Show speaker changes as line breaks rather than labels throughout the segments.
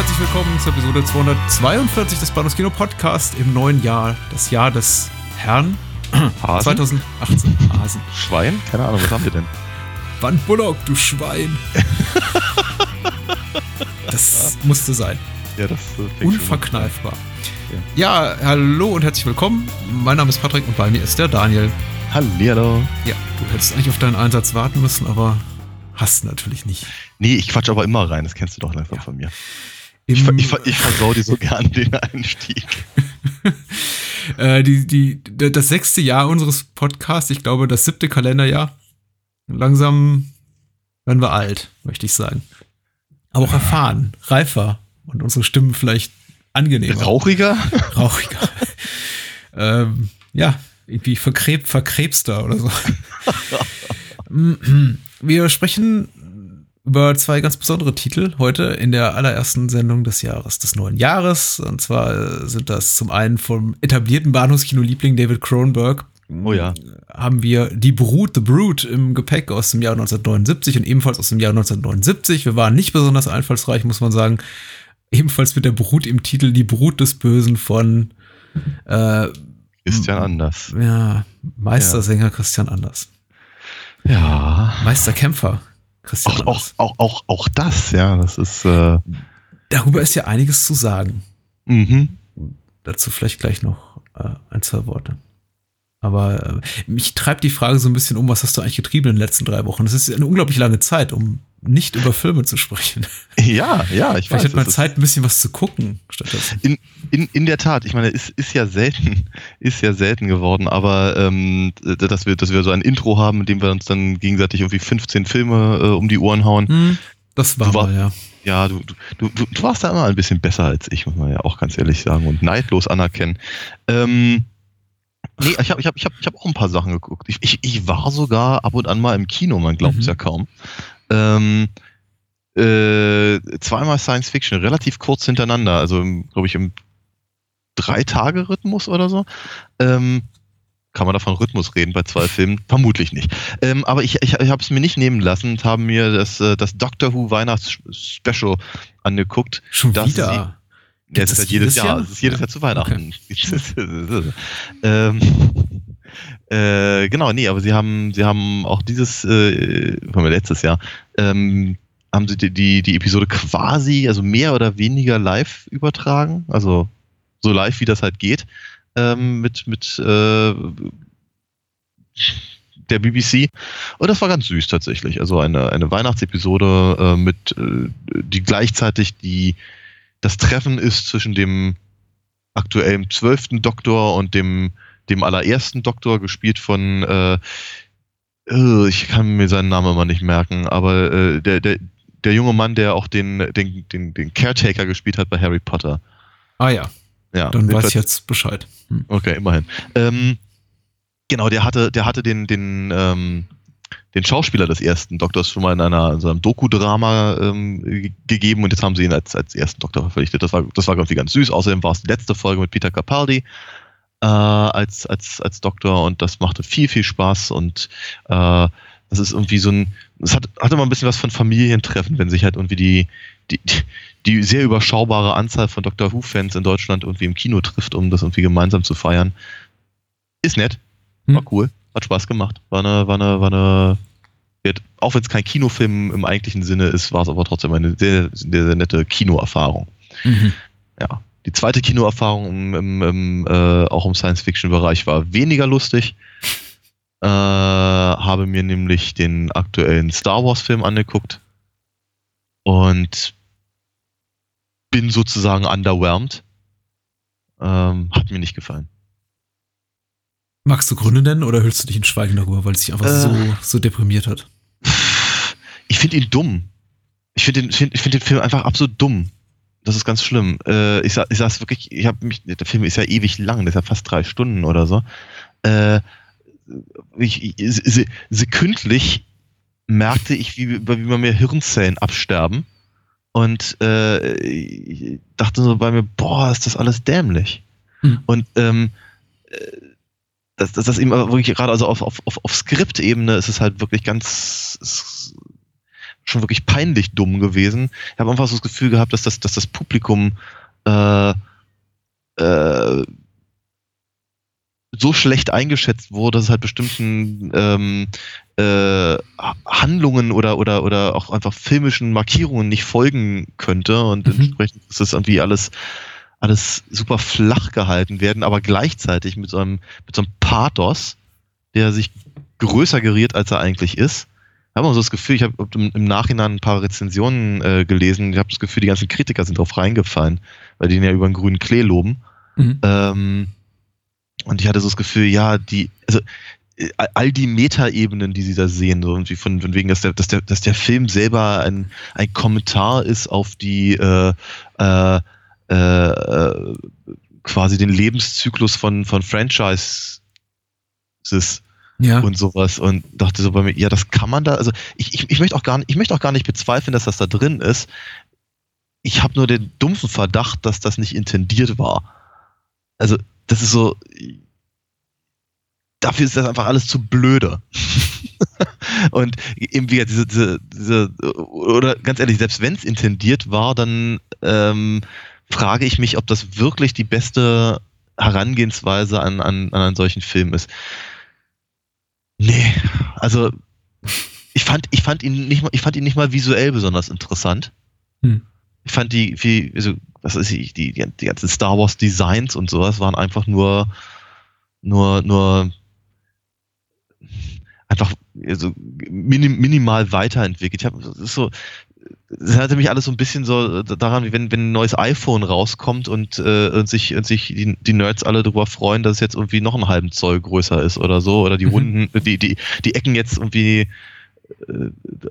Herzlich willkommen zur Episode 242 des Bahnhofs Kino Podcast im neuen Jahr, das Jahr des Herrn
Hasen?
2018. Hasen.
Schwein? Keine Ahnung, was haben wir denn?
Van Bullock, du Schwein. das musste sein.
Ja, das äh,
Unverkneifbar. Ja, hallo und herzlich willkommen. Mein Name ist Patrick und bei mir ist der Daniel.
an. Hallihallo.
Ja, du hättest eigentlich auf deinen Einsatz warten müssen, aber hast natürlich nicht.
Nee, ich quatsch aber immer rein, das kennst du doch langsam von mir. Ich, ich, ich versau dir so gern den Einstieg.
äh, die, die, das sechste Jahr unseres Podcasts, ich glaube das siebte Kalenderjahr. Langsam werden wir alt, möchte ich sagen. Aber auch erfahren, reifer und unsere Stimmen vielleicht angenehmer,
Rauchiger?
rauchiger. ähm, ja, irgendwie verkreb, verkrebster oder so. wir sprechen über zwei ganz besondere Titel heute in der allerersten Sendung des Jahres, des neuen Jahres. Und zwar äh, sind das zum einen vom etablierten Bahnhofskino-Liebling David Cronenberg.
Oh ja.
Haben wir Die Brut, The Brute im Gepäck aus dem Jahr 1979 und ebenfalls aus dem Jahr 1979. Wir waren nicht besonders einfallsreich, muss man sagen. Ebenfalls mit der Brut im Titel Die Brut des Bösen von äh,
Christian Anders.
ja, Meistersänger Christian Anders.
Ja.
Meisterkämpfer Christian
Auch, auch, auch, auch das, ja, das ist. Äh,
Darüber ist ja einiges zu sagen.
mhm.
Dazu vielleicht gleich noch äh, ein, zwei Worte. Aber äh, mich treibt die Frage so ein bisschen um, was hast du eigentlich getrieben in den letzten drei Wochen? Das ist eine unglaublich lange Zeit, um nicht über Filme zu sprechen.
Ja, ja, ich
Vielleicht
weiß.
hat man Zeit, ein bisschen was zu gucken stattdessen.
In, in, in der Tat, ich meine, ist, ist ja selten, ist ja selten geworden, aber ähm, dass wir, dass wir so ein Intro haben, in dem wir uns dann gegenseitig irgendwie 15 Filme äh, um die Ohren hauen.
Hm, das war
war-
mal, ja.
Ja, du, du, du, du warst da immer ein bisschen besser als ich, muss man ja auch ganz ehrlich sagen und neidlos anerkennen. Ähm, nee, ich habe ich hab, ich hab, ich hab auch ein paar Sachen geguckt. Ich, ich, ich war sogar ab und an mal im Kino, man glaubt es
Mhm.
ja kaum. Ähm, äh, zweimal Science Fiction, relativ kurz hintereinander, also glaube ich im Drei-Tage-Rhythmus oder so. Ähm, kann man da von Rhythmus reden bei zwei Filmen? Vermutlich nicht. Ähm, aber ich, ich, ich habe es mir nicht nehmen lassen und habe mir das, äh, das Doctor Who Weihnachts-Special angeguckt.
Schon
das
wieder.
Ja, es ist
das
halt jedes Jahr.
Jahr?
Es ist jedes
Ja.
Jahr zu Weihnachten. ähm, äh, genau, nee, aber sie haben, sie haben auch dieses, äh, von letztes Jahr, ähm, haben sie die, die, die Episode quasi, also mehr oder weniger live übertragen. Also so live, wie das halt geht. Ähm, mit, mit äh, der BBC. Und das war ganz süß tatsächlich. Also eine, eine Weihnachtsepisode äh, mit, äh, die gleichzeitig die, das Treffen ist zwischen dem aktuellen zwölften Doktor und dem, dem allerersten Doktor, gespielt von, äh, äh, ich kann mir seinen Namen immer nicht merken, aber äh, der, der, der junge Mann, der auch den, den, den, den Caretaker gespielt hat bei Harry Potter.
Ah ja,
Ja,
dann weiß ich jetzt Bescheid. Hm.
Okay, immerhin. Ähm, genau, der hatte, der hatte den, den, ähm, den Schauspieler des ersten Doktors schon mal in einer in so einem Doku-Drama ähm, ge- gegeben und jetzt haben sie ihn als, als ersten Doktor verpflichtet. Das war, das war irgendwie ganz süß. Außerdem war es die letzte Folge mit Peter Capaldi äh, als, als, als Doktor und das machte viel, viel Spaß und äh, das ist irgendwie so ein, es hat, hatte mal ein bisschen was von Familientreffen, wenn sich halt irgendwie die, die, die sehr überschaubare Anzahl von Doctor Who-Fans in Deutschland irgendwie im Kino trifft, um das irgendwie gemeinsam zu feiern. Ist nett. War
Hm.
cool. Hat Spaß gemacht. War eine, war eine, war eine, wird- auch wenn es kein Kinofilm im eigentlichen Sinne ist, war es aber trotzdem eine sehr, sehr, sehr nette Kinoerfahrung.
Mhm.
Ja. Die zweite Kinoerfahrung im, im, im, äh, auch im Science-Fiction-Bereich war weniger lustig. Äh, habe mir nämlich den aktuellen Star Wars-Film angeguckt und bin sozusagen underwhelmed. Ähm, hat mir nicht gefallen.
Magst du Gründe nennen oder hüllst du dich in Schweigen darüber, weil es dich einfach
Äh.
so, so deprimiert hat?
Ich finde ihn dumm. ich finde den, find, ich find den Film einfach absolut dumm. Das ist ganz schlimm. Äh, ich, sa ich saß wirklich, ich habe mich, der Film ist ja ewig lang, der ist ja fast drei Stunden oder so. Äh, ich, ich, sekündlich merkte ich, wie, wie bei mir Hirnzellen absterben und äh, ich dachte so bei mir, boah, ist das alles dämlich. Hm. Und ähm, äh, das, das, das eben wirklich gerade also auf, auf, auf, auf Skriptebene ist es halt wirklich ganz schon wirklich peinlich dumm gewesen. Ich habe einfach so das Gefühl gehabt, dass das, dass das Publikum äh, äh, so schlecht eingeschätzt wurde, dass es halt bestimmten ähm, äh, Handlungen oder, oder, oder auch einfach filmischen Markierungen nicht folgen könnte und mhm. entsprechend ist das irgendwie alles, alles super flach gehalten werden, aber gleichzeitig mit so einem, mit so einem Pathos, der sich größer geriert, als er eigentlich ist. Ich habe so das Gefühl, ich habe im Nachhinein ein paar Rezensionen äh, gelesen, ich habe das Gefühl, die ganzen Kritiker sind drauf reingefallen, weil die ihn ja über einen grünen Klee loben. Mhm. Ähm, und ich hatte so das Gefühl, ja, die, also äh, all die Metaebenen, die sie da sehen, so irgendwie von, von wegen, dass der, dass der, dass der Film selber ein, ein Kommentar ist auf die äh, äh, äh, quasi den Lebenszyklus von, von Franchises ja. und sowas und dachte so bei mir, ja, das kann man da, also ich, ich, ich möchte auch gar nicht, ich möchte auch gar nicht bezweifeln, dass das da drin ist. Ich habe nur den dumpfen Verdacht, dass das nicht intendiert war. Also das ist so, dafür ist das einfach alles zu blöde. und eben wie diese, diese, diese, oder ganz ehrlich, selbst wenn es intendiert war, dann ähm, frage ich mich, ob das wirklich die beste Herangehensweise an, an, an einen solchen Film ist. Nee, also ich fand, ich fand ihn nicht mal, ich fand ihn nicht mal visuell besonders interessant. Hm. Ich fand die, wie, also was ist ich, die, die, die ganzen Star Wars Designs und sowas waren einfach nur, nur, nur einfach also minim, minimal weiterentwickelt. Ich habe so, das hatte mich alles so ein bisschen so daran, wie wenn, wenn ein neues iPhone rauskommt und, äh, und sich, und sich die, die Nerds alle darüber freuen, dass es jetzt irgendwie noch einen halben Zoll größer ist oder so, oder die mhm. Runden, die, die, die Ecken jetzt irgendwie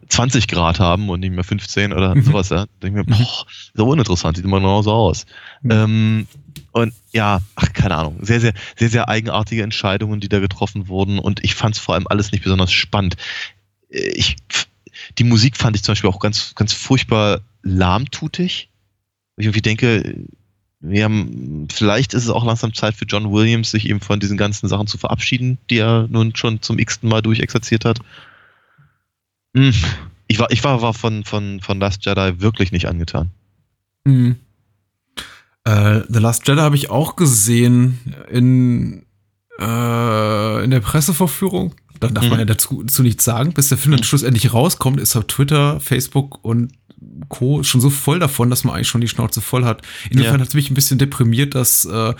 20 Grad haben und nicht mehr 15 oder mhm. sowas, ja. Da denke ich mir, mhm. boah, so uninteressant, sieht immer genauso aus. Mhm. Ähm, und ja, ach, keine Ahnung, sehr, sehr, sehr, sehr eigenartige Entscheidungen, die da getroffen wurden und ich fand es vor allem alles nicht besonders spannend. Äh, ich, die Musik fand ich zum Beispiel auch ganz, ganz furchtbar lahmtutig. Ich irgendwie denke, wir haben, vielleicht ist es auch langsam Zeit für John Williams, sich eben von diesen ganzen Sachen zu verabschieden, die er nun schon zum x-ten Mal durchexerziert hat. Hm. Ich war, ich war, war von, von, von Last Jedi wirklich nicht angetan.
Mhm. Äh, The Last Jedi habe ich auch gesehen in, äh, in der Pressevorführung. Da darf mhm. man ja dazu, dazu nichts sagen. Bis der Film dann mhm. schlussendlich rauskommt, ist auf Twitter, Facebook und Co. schon so voll davon, dass man eigentlich schon die Schnauze voll hat. Insofern ja. hat es mich ein bisschen deprimiert, dass äh,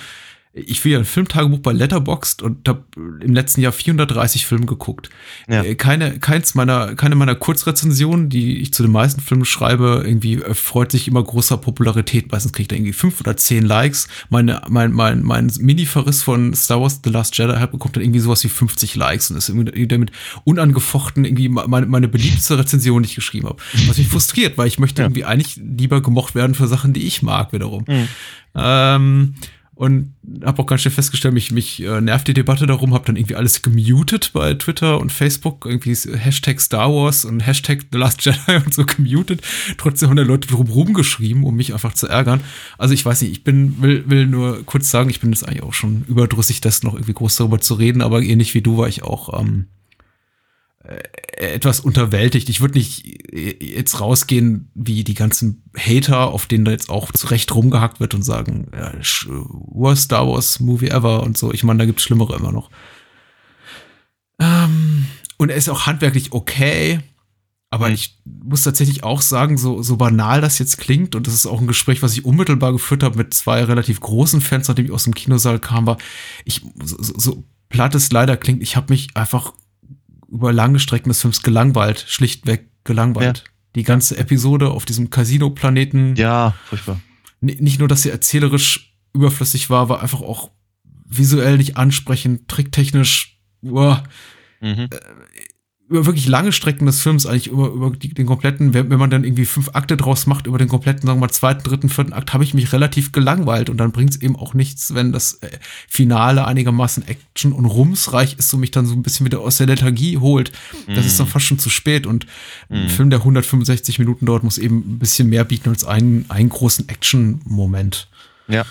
ich will ja ein Filmtagebuch bei Letterboxd und habe im letzten Jahr 430 Filme geguckt. Ja. Äh, keine, keins meiner, keine meiner Kurzrezensionen, die ich zu den meisten Filmen schreibe, irgendwie freut sich immer großer Popularität. Meistens kriegt er irgendwie fünf oder zehn Likes. Meine, mein, mein, mein Mini-Verriss von Star Wars The Last Jedi bekommt dann irgendwie sowas wie 50 Likes und ist irgendwie damit unangefochten irgendwie meine, meine beliebteste Rezension, die ich geschrieben habe. Was mich frustriert, weil ich möchte ja. irgendwie eigentlich lieber gemocht werden für Sachen, die ich mag, wiederum. Mhm. Ähm, und habe auch ganz schnell festgestellt, mich, mich äh, nervt die Debatte darum, habe dann irgendwie alles gemutet bei Twitter und Facebook, irgendwie Hashtag Star Wars und Hashtag The Last Jedi und so gemutet. Trotzdem haben da Leute drumherum geschrieben, um mich einfach zu ärgern. Also ich weiß nicht, ich bin, will, will nur kurz sagen, ich bin jetzt eigentlich auch schon überdrüssig, das noch irgendwie groß darüber zu reden, aber ähnlich wie du war ich auch ähm, äh, etwas unterwältigt. Ich würde nicht jetzt rausgehen wie die ganzen Hater, auf denen da jetzt auch zurecht rumgehackt wird und sagen, ja, worst Star Wars Movie ever und so. Ich meine, da gibt's Schlimmere immer noch. Ähm, und er ist auch handwerklich okay. Aber ich muss tatsächlich auch sagen, so, so banal das jetzt klingt, und das ist auch ein Gespräch, was ich unmittelbar geführt habe mit zwei relativ großen Fans, nachdem ich aus dem Kinosaal kam, war, ich, so, so platt es leider klingt, ich habe mich einfach über lange Strecken des Films gelangweilt, schlichtweg gelangweilt. Ja. Die ganze Episode auf diesem Casino-Planeten.
Ja, furchtbar.
Nicht nur, dass sie erzählerisch überflüssig war, war einfach auch visuell nicht ansprechend, tricktechnisch, boah, mhm. Über wirklich lange Strecken des Films, eigentlich über, über die, den kompletten, wenn, wenn man dann irgendwie fünf Akte draus macht, über den kompletten, sagen wir mal, zweiten, dritten, vierten Akt, habe ich mich relativ gelangweilt und dann bringt es eben auch nichts, wenn das äh, Finale einigermaßen Action und rumsreich ist und mich dann so ein bisschen wieder aus der Lethargie holt. Das ist dann fast schon zu spät und ein Film, der 165 Minuten dauert, muss eben ein bisschen mehr bieten als einen, einen großen Action-Moment.
Ja.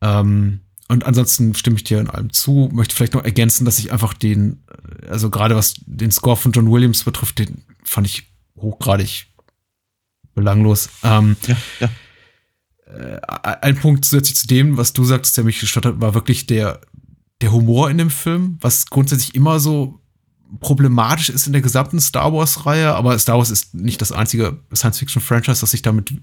Ähm, und ansonsten stimme ich dir in allem zu. Möchte vielleicht noch ergänzen, dass ich einfach den, also gerade was den Score von John Williams betrifft, den fand ich hochgradig belanglos. Ähm,
Ja, ja.
äh, ein Punkt zusätzlich zu dem, was du sagtest, der mich gestört hat, war wirklich der, der Humor in dem Film, was grundsätzlich immer so problematisch ist in der gesamten Star Wars-Reihe, aber Star Wars ist nicht das einzige Science-Fiction-Franchise, das sich damit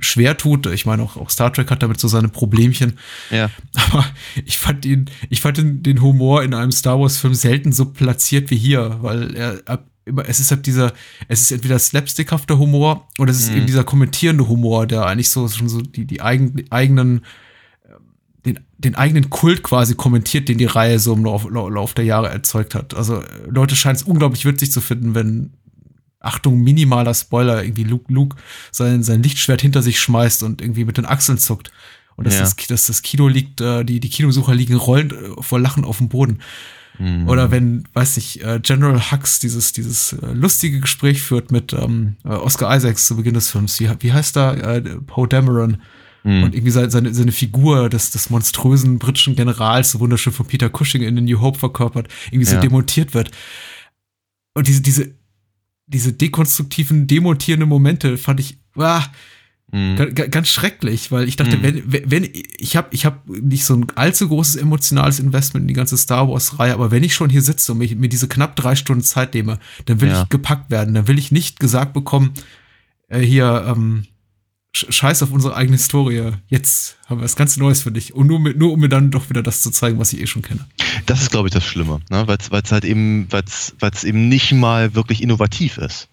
schwer tut. Ich meine, auch, auch Star Trek hat damit so seine Problemchen.
Ja.
Aber ich fand ihn, ich fand den, den Humor in einem Star Wars-Film selten so platziert wie hier, weil er ab, immer, es ist halt dieser, es ist entweder slapstickhafter Humor oder es ist eben dieser kommentierende Humor, der eigentlich so schon so die, die eigen, eigenen, ähm, den, den eigenen Kult quasi kommentiert, den die Reihe so im Lauf, Lauf der Jahre erzeugt hat. Also äh, Leute scheinen es unglaublich witzig zu finden, wenn Achtung, minimaler Spoiler, irgendwie Luke, Luke sein, sein Lichtschwert hinter sich schmeißt und irgendwie mit den Achseln zuckt. Und dass,
Ja.
das, dass das Kino liegt, äh, die, die Kinobesucher liegen rollend äh, vor Lachen auf dem Boden.
Mhm.
Oder wenn, weiß ich, äh, General Hux dieses, dieses äh, lustige Gespräch führt mit ähm, äh, Oscar Isaacs zu Beginn des Films. Wie, wie heißt da? Äh, Poe Dameron.
Mhm.
Und irgendwie seine, seine, seine Figur des, des monströsen britischen Generals, so wunderschön von Peter Cushing in The New Hope verkörpert, irgendwie so
Ja.
demontiert wird. Und diese, diese, diese dekonstruktiven, demontierenden Momente fand ich, ah,
Mhm.
Ga- ga- ganz schrecklich, weil ich dachte,
Mhm.
wenn, wenn ich habe ich hab nicht so ein allzu großes emotionales Investment in die ganze Star Wars Reihe, aber wenn ich schon hier sitze und mir, mir diese knapp drei Stunden Zeit nehme, dann will
Ja.
ich gepackt werden, dann will ich nicht gesagt bekommen, äh, hier ähm, Scheiß auf unsere eigene Historie. Jetzt haben wir was ganz Neues für dich und nur mit, nur um mir dann doch wieder das zu zeigen, was ich eh schon kenne.
Das ist, glaube ich, das Schlimme, ne? weil es halt eben, weil's, weil's eben nicht mal wirklich innovativ ist.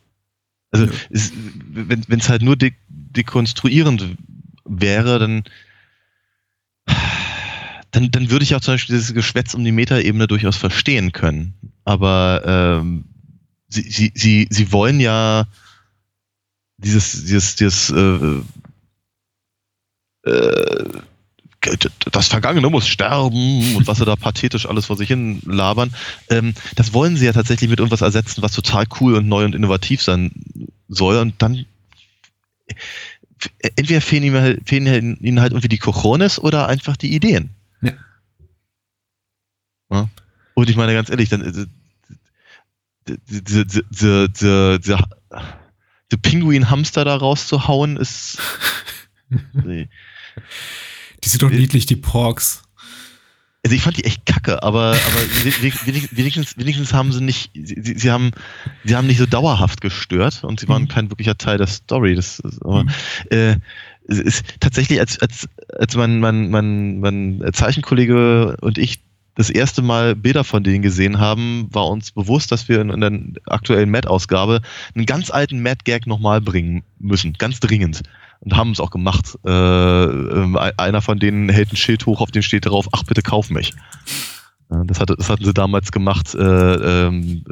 Also
Ja.
es, wenn es halt nur de dekonstruierend wäre, dann, dann, dann würde ich auch zum Beispiel dieses Geschwätz um die Metaebene durchaus verstehen können. Aber ähm, sie, sie, sie, sie wollen ja dieses, dieses, dieses äh, äh, das Vergangene muss sterben und was sie da pathetisch alles vor sich hin labern. Ähm, das wollen sie ja tatsächlich mit irgendwas ersetzen, was total cool und neu und innovativ sein soll. Und dann entweder fehlen ihnen halt, fehlen ihnen halt irgendwie die Cojones oder einfach die Ideen.
Ja.
Ja. Und ich meine ganz ehrlich, dann äh, diese, diese, diese, diese, diese, diese Pinguin-Hamster da rauszuhauen, ist. nee.
Die sind doch niedlich, die Porks.
Also ich fand die echt kacke, aber, aber we- we- wenigstens, wenigstens haben sie nicht, sie, sie- haben, sie haben nicht so dauerhaft gestört und sie waren
Mhm.
kein wirklicher Teil der Story. Das, ist aber,
Mhm.
äh, ist tatsächlich, als, als, als mein, mein, mein, mein Zeichenkollege und ich das erste Mal Bilder von denen gesehen haben, war uns bewusst, dass wir in, in der aktuellen Mad-Ausgabe einen ganz alten Mad-Gag nochmal bringen müssen, ganz dringend. Und haben es auch gemacht. Äh, ähm, einer von denen hält ein Schild hoch, auf dem steht drauf, ach bitte kauf mich. Das, hatte, das hatten sie damals gemacht, äh, ähm,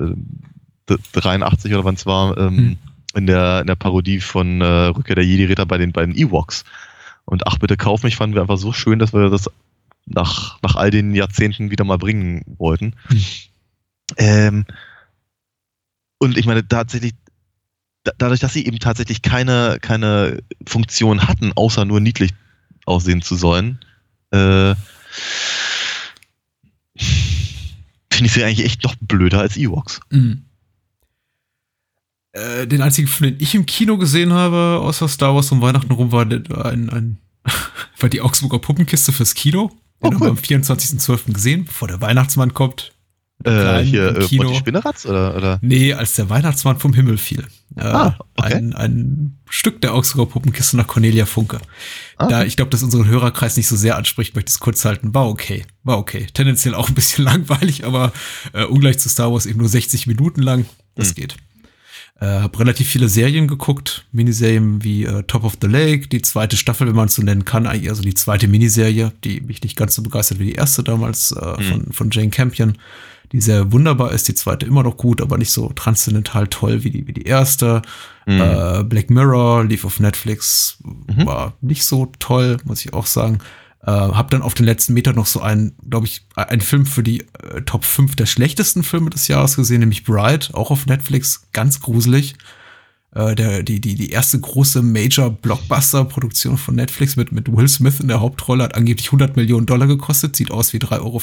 äh, 83 oder wann es war, ähm,
Hm.
in, der, in der Parodie von äh, Rückkehr der Jedi-Ritter bei den beiden Ewoks. Und ach bitte kauf mich fanden wir einfach so schön, dass wir das nach, nach all den Jahrzehnten wieder mal bringen wollten.
Hm.
Ähm, und ich meine, tatsächlich, da, dadurch, dass sie eben tatsächlich keine, keine Funktion hatten, außer nur niedlich aussehen zu sollen, äh, finde ich sie eigentlich echt noch blöder als Ewoks.
Mhm. Äh, den einzigen Film, den ich im Kino gesehen habe, außer Star Wars um Weihnachten rum, war ein, ein war die Augsburger Puppenkiste fürs Kino.
Oh, cool.
am 24.12. gesehen, bevor der Weihnachtsmann kommt.
Äh, hier, äh,
Kino.
Monty Spinneratz oder, oder?
Nee, als der Weihnachtsmann vom Himmel fiel. Äh,
Ah, okay.
ein, ein Stück der Augsburger Puppenkiste nach Cornelia Funke.
Ah,
Da ich glaube, dass unseren Hörerkreis nicht so sehr anspricht, möchte ich es kurz halten. War okay. War okay. Tendenziell auch ein bisschen langweilig, aber äh, ungleich zu Star Wars eben nur 60 Minuten lang. Das
Hm.
geht. Äh, hab relativ viele Serien geguckt, Miniserien wie äh, Top of the Lake, die zweite Staffel, wenn man es so nennen kann, also die zweite Miniserie, die mich nicht ganz so begeistert wie die erste damals äh,
Mhm.
von, von Jane Campion, die sehr wunderbar ist, die zweite immer noch gut, aber nicht so transzendental toll wie die, wie die erste.
Mhm.
Äh, Black Mirror lief auf Netflix,
Mhm.
war nicht so toll, muss ich auch sagen. Äh, hab dann auf den letzten Meter noch so einen, glaube ich, einen Film für die äh, Top 5 der schlechtesten Filme des Jahres gesehen, nämlich Bright, auch auf Netflix, ganz gruselig. Äh, der, die, die, die erste große Major-Blockbuster-Produktion von Netflix mit, mit Will Smith in der Hauptrolle hat angeblich 100 Millionen Dollar gekostet, sieht aus wie 3,50 Euro.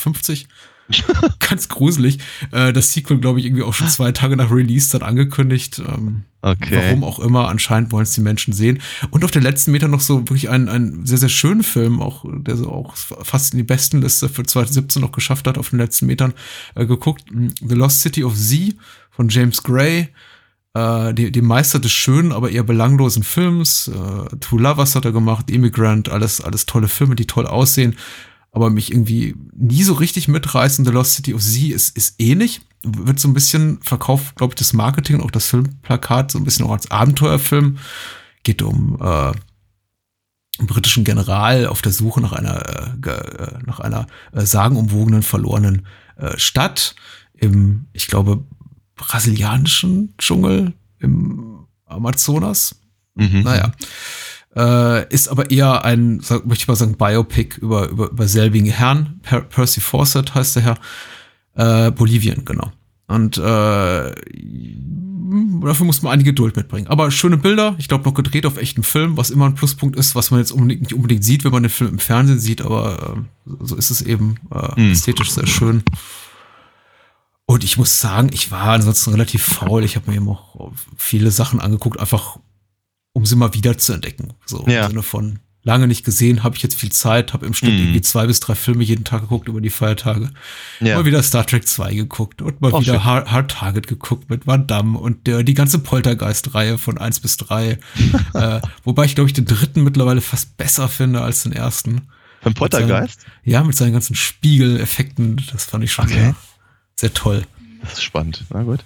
Ganz gruselig. Äh, das Sequel, glaube ich, irgendwie auch schon zwei Tage nach Release dann angekündigt. Ähm,
Okay.
Warum auch immer, anscheinend wollen es die Menschen sehen. Und auf den letzten Meter noch so wirklich einen, einen sehr, sehr schönen Film, auch, der so auch fast in die Bestenliste für 2017 noch geschafft hat, auf den letzten Metern äh, geguckt. The Lost City of Z von James Gray. Äh, die, die Meister des schönen, aber eher belanglosen Films. Äh, Two Lovers hat er gemacht, Immigrant, alles, alles tolle Filme, die toll aussehen aber mich irgendwie nie so richtig mitreißen. The Lost City of Z ist, ist ähnlich. Wird so ein bisschen verkauft, glaube ich, das Marketing und auch das Filmplakat so ein bisschen auch als Abenteuerfilm. Geht um äh, einen britischen General auf der Suche nach einer, äh, äh, nach einer äh, sagenumwogenen, verlorenen äh, Stadt im, ich glaube, brasilianischen Dschungel im Amazonas.
Mhm.
Naja. Äh, ist aber eher ein, sag, möchte ich mal sagen, Biopic über, über, über selbigen Herrn. Per Percy Fawcett heißt der Herr. Äh, Bolivien, genau. Und äh, dafür muss man einige Geduld mitbringen. Aber schöne Bilder, ich glaube noch gedreht auf echten Film, was immer ein Pluspunkt ist, was man jetzt unbedingt, nicht unbedingt sieht, wenn man den Film im Fernsehen sieht, aber äh, so ist es eben äh,
Mhm.
ästhetisch sehr schön. Und ich muss sagen, ich war ansonsten relativ faul. Ich habe mir eben auch viele Sachen angeguckt, einfach um sie mal wieder zu entdecken. So
Ja.
im Sinne von lange nicht gesehen, habe ich jetzt viel Zeit, habe im Schnitt
Mhm.
irgendwie zwei bis drei Filme jeden Tag geguckt über die Feiertage.
Ja.
Mal wieder Star Trek 2 geguckt und mal
Oh,
wieder. Hard, Hard Target geguckt mit Van Damme und der, die ganze Poltergeist-Reihe von 1 bis 3. äh, wobei ich, glaube ich, den dritten mittlerweile fast besser finde als den ersten.
Beim Poltergeist?
Ja, mit seinen ganzen Spiegeleffekten, das fand ich schon
Okay.
sehr, sehr toll.
Das ist spannend. Na gut.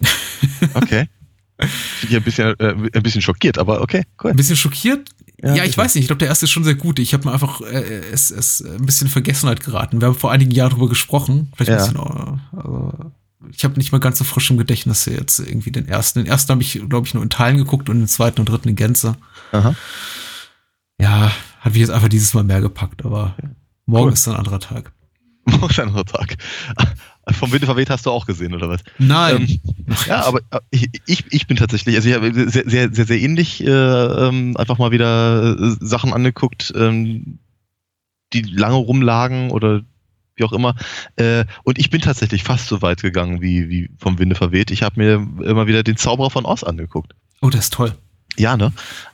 Okay. Bin ich ein bisschen, äh, ein bisschen schockiert, aber okay, cool.
Ein bisschen schockiert? Ja,
Ja,
ich weiß nicht. Ich glaube, der erste ist schon sehr gut. Ich habe mir einfach äh, es, es ein bisschen in Vergessenheit geraten. Wir haben vor einigen Jahren drüber gesprochen. Vielleicht ein
Ja.
bisschen, äh, also, ich habe nicht mal ganz so frisch im Gedächtnis jetzt irgendwie den ersten. Den ersten habe ich, glaube ich, nur in Teilen geguckt und den zweiten und dritten in Gänze.
Aha.
Ja, hat mich jetzt einfach dieses Mal mehr gepackt, aber morgen
Cool.
ist ein anderer Tag.
Morgen ist ein anderer Tag. Vom Winde verweht hast du auch gesehen, oder was?
Nein.
Ähm, ja, aber äh, ich, ich, ich bin tatsächlich, also ich habe sehr, sehr, sehr, sehr ähnlich äh, ähm, einfach mal wieder äh, Sachen angeguckt, ähm, die lange rumlagen oder wie auch immer. Äh, und ich bin tatsächlich fast so weit gegangen wie, wie vom Winde verweht. Ich habe mir immer wieder den Zauberer von Oz angeguckt.
oh, das ist toll.
Ja, ne?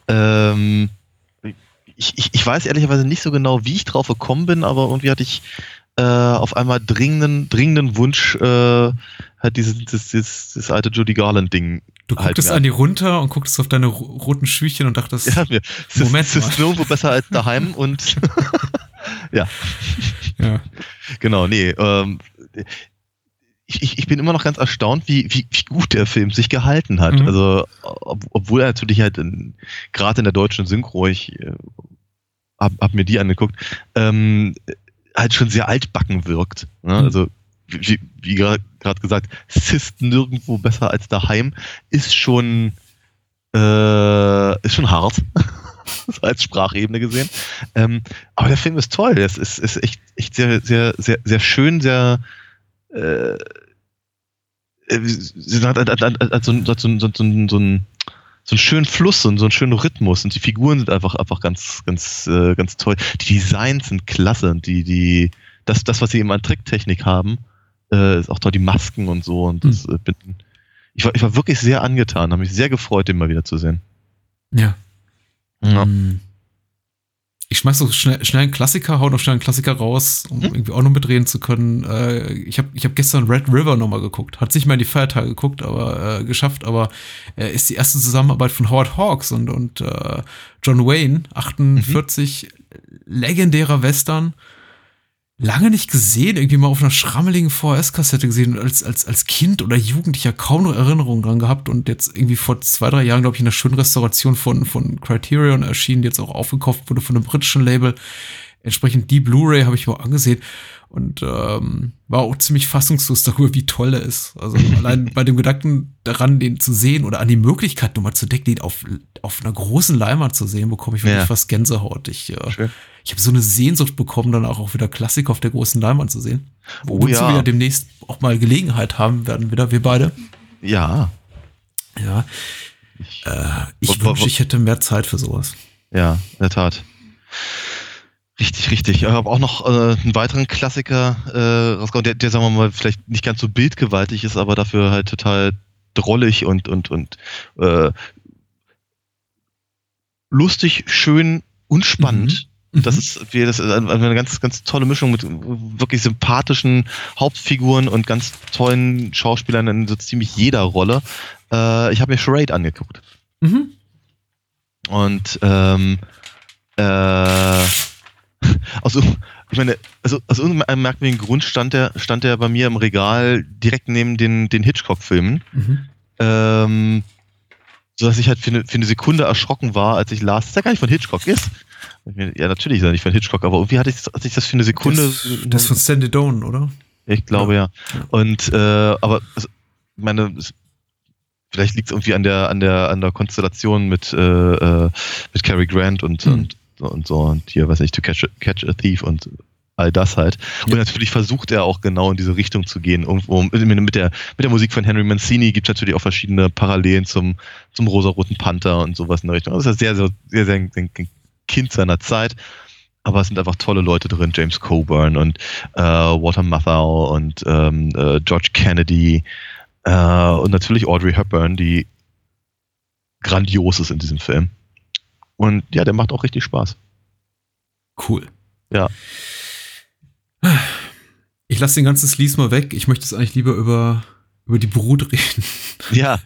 Ähm, ich, ich, ich weiß ehrlicherweise nicht so genau, wie ich drauf gekommen bin, aber irgendwie hatte ich äh, auf einmal dringenden, dringenden Wunsch, äh, halt dieses, dieses, dieses, alte Judy Garland-Ding.
Du gucktest an die runter und gucktest auf deine ro- roten Schüchchen und dachtest,
Ja, mir, es ist,
Moment
es ist
mal.
nirgendwo besser als daheim und
ja.
genau, nee. Ähm, ich, ich, bin immer noch ganz erstaunt, wie, wie, wie gut der Film sich gehalten hat.
Mhm.
Also, ob, obwohl er natürlich halt gerade in der deutschen Synchro, ich äh, hab, hab mir die angeguckt, ähm, halt schon sehr altbacken wirkt. Ne?
Mhm.
Also, wie, wie gerade gesagt, es ist nirgendwo besser als daheim, ist schon, äh, ist schon hart. Als Sprachebene gesehen. Ähm, aber der Film ist toll. Es ist, ist echt, echt sehr, sehr, sehr, sehr schön, sehr äh, äh, sie hat, hat, hat, hat, hat so, so, so, so, so, ein- so einen schönen Fluss und so einen schönen Rhythmus und die Figuren sind einfach einfach ganz ganz äh, ganz toll. Die Designs sind klasse und die die das das was sie eben an Tricktechnik haben äh, ist auch toll die Masken und so und das äh, bin, ich war ich war wirklich sehr angetan, habe mich sehr gefreut den mal wieder zu sehen.
Ja.
Ja.
Ähm, Ich schmeiß so schnell, schnell einen Klassiker, hau noch schnell einen Klassiker raus, um
Hm?
irgendwie auch noch mitreden zu können. Äh, ich habe ich hab gestern Red River nochmal geguckt. Hat sich mal in die Feiertage geguckt, aber äh, geschafft, aber äh, ist die erste Zusammenarbeit von Howard Hawks und, und äh, John Wayne, 48, legendärer Western. Lange nicht gesehen, irgendwie mal auf einer schrammeligen VHS-Kassette gesehen und als, als, als Kind oder Jugendlicher kaum noch Erinnerungen dran gehabt und jetzt irgendwie vor zwei, drei Jahren, glaube ich, in einer schönen Restauration von, von Criterion erschienen, die jetzt auch aufgekauft wurde von einem britischen Label. Entsprechend die Blu-ray habe ich mir angesehen und ähm, war auch ziemlich fassungslos darüber, wie toll er ist. Also allein bei dem Gedanken daran, den zu sehen oder an die Möglichkeit nochmal zu decken, den auf, auf einer großen Leinwand zu sehen, bekomme ich wirklich
Ja.
fast Gänsehaut. Ich, äh,
Schön.
ich habe so eine Sehnsucht bekommen, dann auch, auch wieder Klassik auf der großen Leinwand zu sehen.
Oh
Wozu
ja.
wir ja demnächst auch mal Gelegenheit haben werden, wieder wir beide.
Ja.
Ja. Äh, ich
Wo- wo-
wünschte,
wo-
ich hätte mehr Zeit für sowas.
Ja, in der Tat. Richtig, richtig. Ich habe auch noch äh, einen weiteren Klassiker äh, rausgehauen, der, der, sagen wir mal, vielleicht nicht ganz so bildgewaltig ist, aber dafür halt total drollig und, und, und äh, lustig, schön und spannend.
Mhm.
Das ist, wie- das ist eine ganz, ganz tolle Mischung mit wirklich sympathischen Hauptfiguren und ganz tollen Schauspielern in so ziemlich jeder Rolle. Äh, ich habe mir Charade angeguckt.
Mhm.
Und ähm, äh, aus, ir- ich meine, also aus irgendeinem merkwürdigen Grund stand der, stand der bei mir im Regal direkt neben den, den Hitchcock-Filmen.
Mhm.
Ähm, so dass ich halt für eine, für eine Sekunde erschrocken war, als ich las, dass er gar nicht von Hitchcock ist. Ja, natürlich ist er nicht von Hitchcock, aber irgendwie hatte ich, hatte ich das für eine Sekunde.
Das, das von Sandy Doan, oder?
Ich glaube ja.
Ja.
Und äh, aber also, meine, vielleicht liegt es irgendwie an der an der an der Konstellation mit äh, äh, mit Cary Grant und,
Hm.
und und so und hier weiß nicht To Catch a, Catch a Thief und all das halt.
Ja.
Und natürlich versucht er auch genau in diese Richtung zu gehen. Irgendwo mit, mit der mit der Musik von Henry Mancini gibt es natürlich auch verschiedene Parallelen zum zum rosaroten Panther und sowas in der Richtung. Also das ist ja sehr sehr sehr, sehr ein Kind seiner Zeit. Aber es sind einfach tolle Leute drin, James Coburn und äh, Walter Matthau und ähm, äh, George Kennedy äh, und natürlich Audrey Hepburn, die grandios ist in diesem Film. Und ja, der macht auch richtig Spaß.
Cool.
Ja.
Ich lasse den ganzen Sleaze mal weg. Ich möchte es eigentlich lieber über, über die Brut reden.
Ja.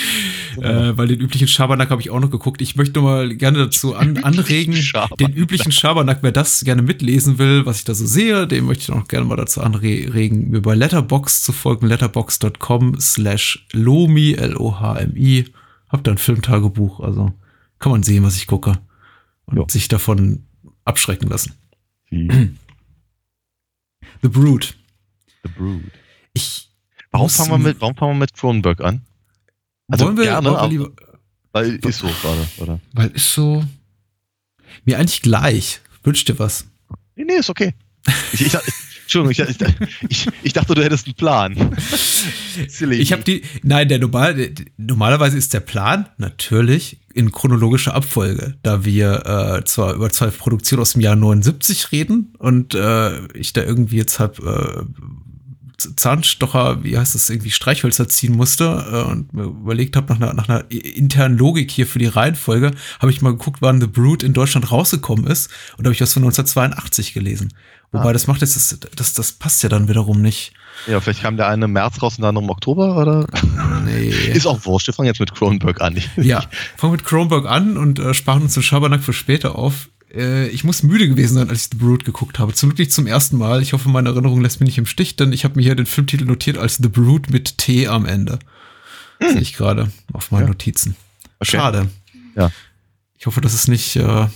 äh, weil den üblichen Schabernack habe ich auch noch geguckt. Ich möchte mal gerne dazu an, anregen, den üblichen Schabernack, wer das gerne mitlesen will, was ich da so sehe, dem möchte ich auch gerne mal dazu anregen, mir bei Letterbox zu folgen, letterbox.com slash lomi, L-O-H-M-I. Hab da ein Filmtagebuch, also kann man sehen, was ich gucke und
Ja.
sich davon abschrecken lassen.
Wie
The Brood.
The Brood.
Ich
Warum fangen wir mit, warum fangen wir mit Cronenberg an? Also
wollen wir,
gerne,
wollen wir lieber,
Weil ist so gerade, oder?
weil ist so mir eigentlich gleich. Wünsch dir was.
Nee, nee, ist okay. Ich, ich, Entschuldigung, ich, ich, ich, dachte, du hättest einen Plan. Silly.
Ich habe die, nein, der normal, normalerweise ist der Plan natürlich in chronologischer Abfolge, da wir äh, zwar über zwei Produktionen aus dem Jahr 79 reden und äh, ich da irgendwie jetzt hab äh, Zahnstocher, wie heißt das, irgendwie Streichhölzer ziehen musste äh, und mir überlegt habe nach einer, nach einer internen Logik hier für die Reihenfolge, habe ich mal geguckt, wann The Brood in Deutschland rausgekommen ist und habe ich was von 1982 gelesen. Wobei
Ah.
das macht jetzt, das, das, das passt ja dann wiederum nicht.
Ja, vielleicht kam der eine im März raus und der andere im Oktober, oder?
Nee.
Ist auch wurscht, wir fangen jetzt mit Cronenberg an. Ich-
Ja, fangen mit Kronberg an und äh, sparen uns den Schabernack für später auf. Äh, ich muss müde gewesen sein, als ich The Brood geguckt habe. Zum Glück nicht zum ersten Mal. Ich hoffe, meine Erinnerung lässt mich nicht im Stich, denn ich habe mir hier den Filmtitel notiert als The Brood mit T am Ende. Sehe ich gerade auf meinen
Ja.
Notizen.
Okay.
Schade.
Ja.
Ich hoffe, das ist nicht äh,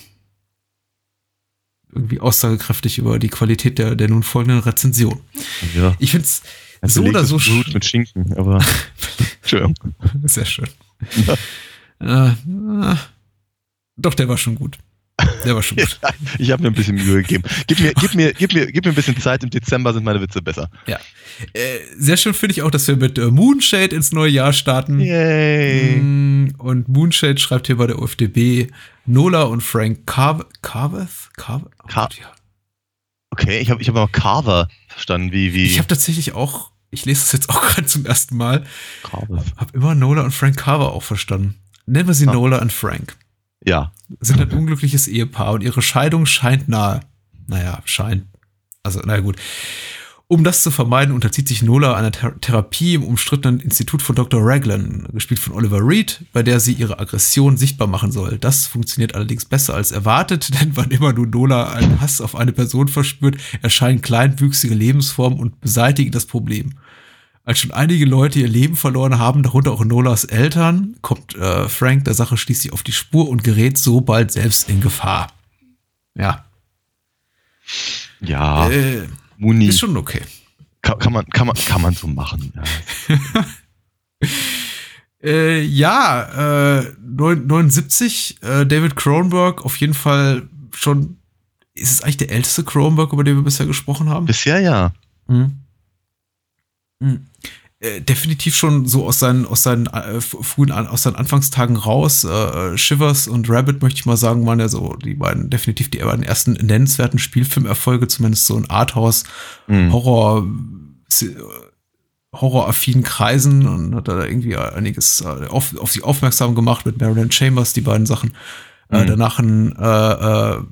irgendwie aussagekräftig über die Qualität der, der nun folgenden Rezension.
Ja.
Ich finde es so oder so sch-
Blut mit Schinken, aber. Entschuldigung.
Sehr schön. äh, äh, doch, der war schon gut. Der war schon gut.
Ich habe mir ein bisschen Mühe gegeben. Gib mir, gib, mir, gib, mir, gib mir ein bisschen Zeit, im Dezember sind meine Witze besser.
Äh, sehr schön finde ich auch, dass wir mit äh, Moonshade ins neue Jahr starten.
Yay.
Mm, Und Moonshade schreibt hier bei der UFDB Nola und Frank Carve Carveth? Carve oh
Car-
ja.
Okay, ich habe ich hab aber Carver verstanden, wie. wie
Ich habe tatsächlich auch, ich lese das jetzt auch gerade zum ersten Mal,
Carver.
habe immer Nola und Frank Carver auch verstanden. Nennen wir sie
Ah.
Nola und Frank.
Ja.
Sind ein unglückliches Ehepaar und ihre Scheidung scheint nahe. Naja, scheint. Also, na gut. Um das zu vermeiden, unterzieht sich Nola einer Ther Therapie im umstrittenen Institut von Dr. Raglan, gespielt von Oliver Reed, bei der sie ihre Aggression sichtbar machen soll. Das funktioniert allerdings besser als erwartet, denn wann immer nun Nola einen Hass auf eine Person verspürt, erscheinen kleinwüchsige Lebensformen und beseitigen das Problem. Als schon einige Leute ihr Leben verloren haben, darunter auch Nolas Eltern, kommt äh, Frank der Sache schließlich auf die Spur und gerät so bald selbst in Gefahr. Ja.
Ja,
Äh,
Muni.
ist schon okay.
Kann, kann, man, kann, man, kann man so machen. Ja.
Äh, ja, äh, neun- 79, äh, David Cronenberg, auf jeden Fall schon, ist es eigentlich der älteste Cronenberg, über den wir bisher gesprochen haben?
Bisher ja.
Mhm. Mhm. Äh, definitiv schon so aus seinen, aus seinen äh, frühen, aus seinen Anfangstagen raus. Äh, Shivers und Rabbit, möchte ich mal sagen, waren ja so die beiden, definitiv die beiden ersten nennenswerten Spielfilmerfolge, zumindest so in Arthouse,
Hm.
Horror, si- horroraffinen Kreisen und hat da irgendwie einiges äh, auf, auf sich aufmerksam gemacht mit Marilyn Chambers, die beiden Sachen. Äh,
Mhm.
danach ein äh, äh,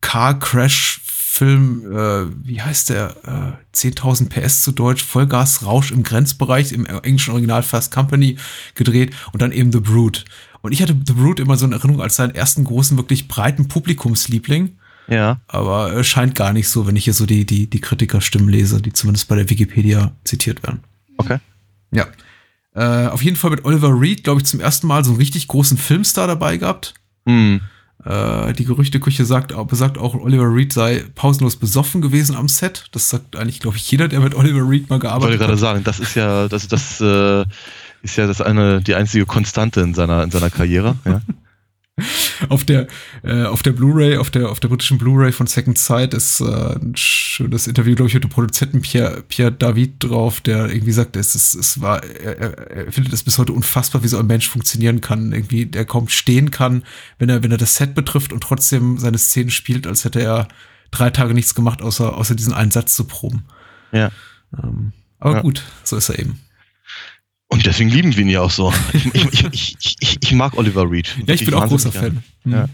Car Crash Film, äh, wie heißt der? Äh, 10.000 PS zu Deutsch, Vollgasrausch im Grenzbereich, im englischen Original Fast Company gedreht und dann eben The Brood. Und ich hatte The Brood immer so in Erinnerung als seinen ersten großen, wirklich breiten Publikumsliebling.
Ja.
Aber äh, scheint gar nicht so, wenn ich hier so die, die, die Kritikerstimmen lese, die zumindest bei der Wikipedia zitiert werden.
Okay.
Ja. Äh, auf jeden Fall mit Oliver Reed, glaube ich, zum ersten Mal so einen richtig großen Filmstar dabei gehabt.
Hm.
Äh, die Gerüchteküche sagt, besagt auch, Oliver Reed sei pausenlos besoffen gewesen am Set. Das sagt eigentlich, glaube ich, jeder, der mit Oliver Reed mal
Ich wollte
gearbeitet
gerade
hat.
sagen, das ist ja, das, das äh, ist ja das eine, die einzige Konstante in seiner, in seiner Karriere. Ja.
Auf der, äh, auf der Blu-ray, auf der, auf der britischen Blu-ray von Second Sight ist äh, ein schönes Interview, glaube ich, mit dem Produzenten Pierre, Pierre David drauf, der irgendwie sagt, es, ist, es war, er, er- er findet es bis heute unfassbar, wie so ein Mensch funktionieren kann. Irgendwie, der kaum stehen kann, wenn er, wenn er das Set betrifft und trotzdem seine Szenen spielt, als hätte er drei Tage nichts gemacht, außer, außer diesen einen Satz zu proben.
ja.
Ähm, aber
Ja.
gut, so ist er eben.
Und deswegen lieben wir ihn ja auch so. Ich, ich, ich, ich, mag Oliver Reed.
Ja, ich bin auch großer Fan. Hm.
Ja.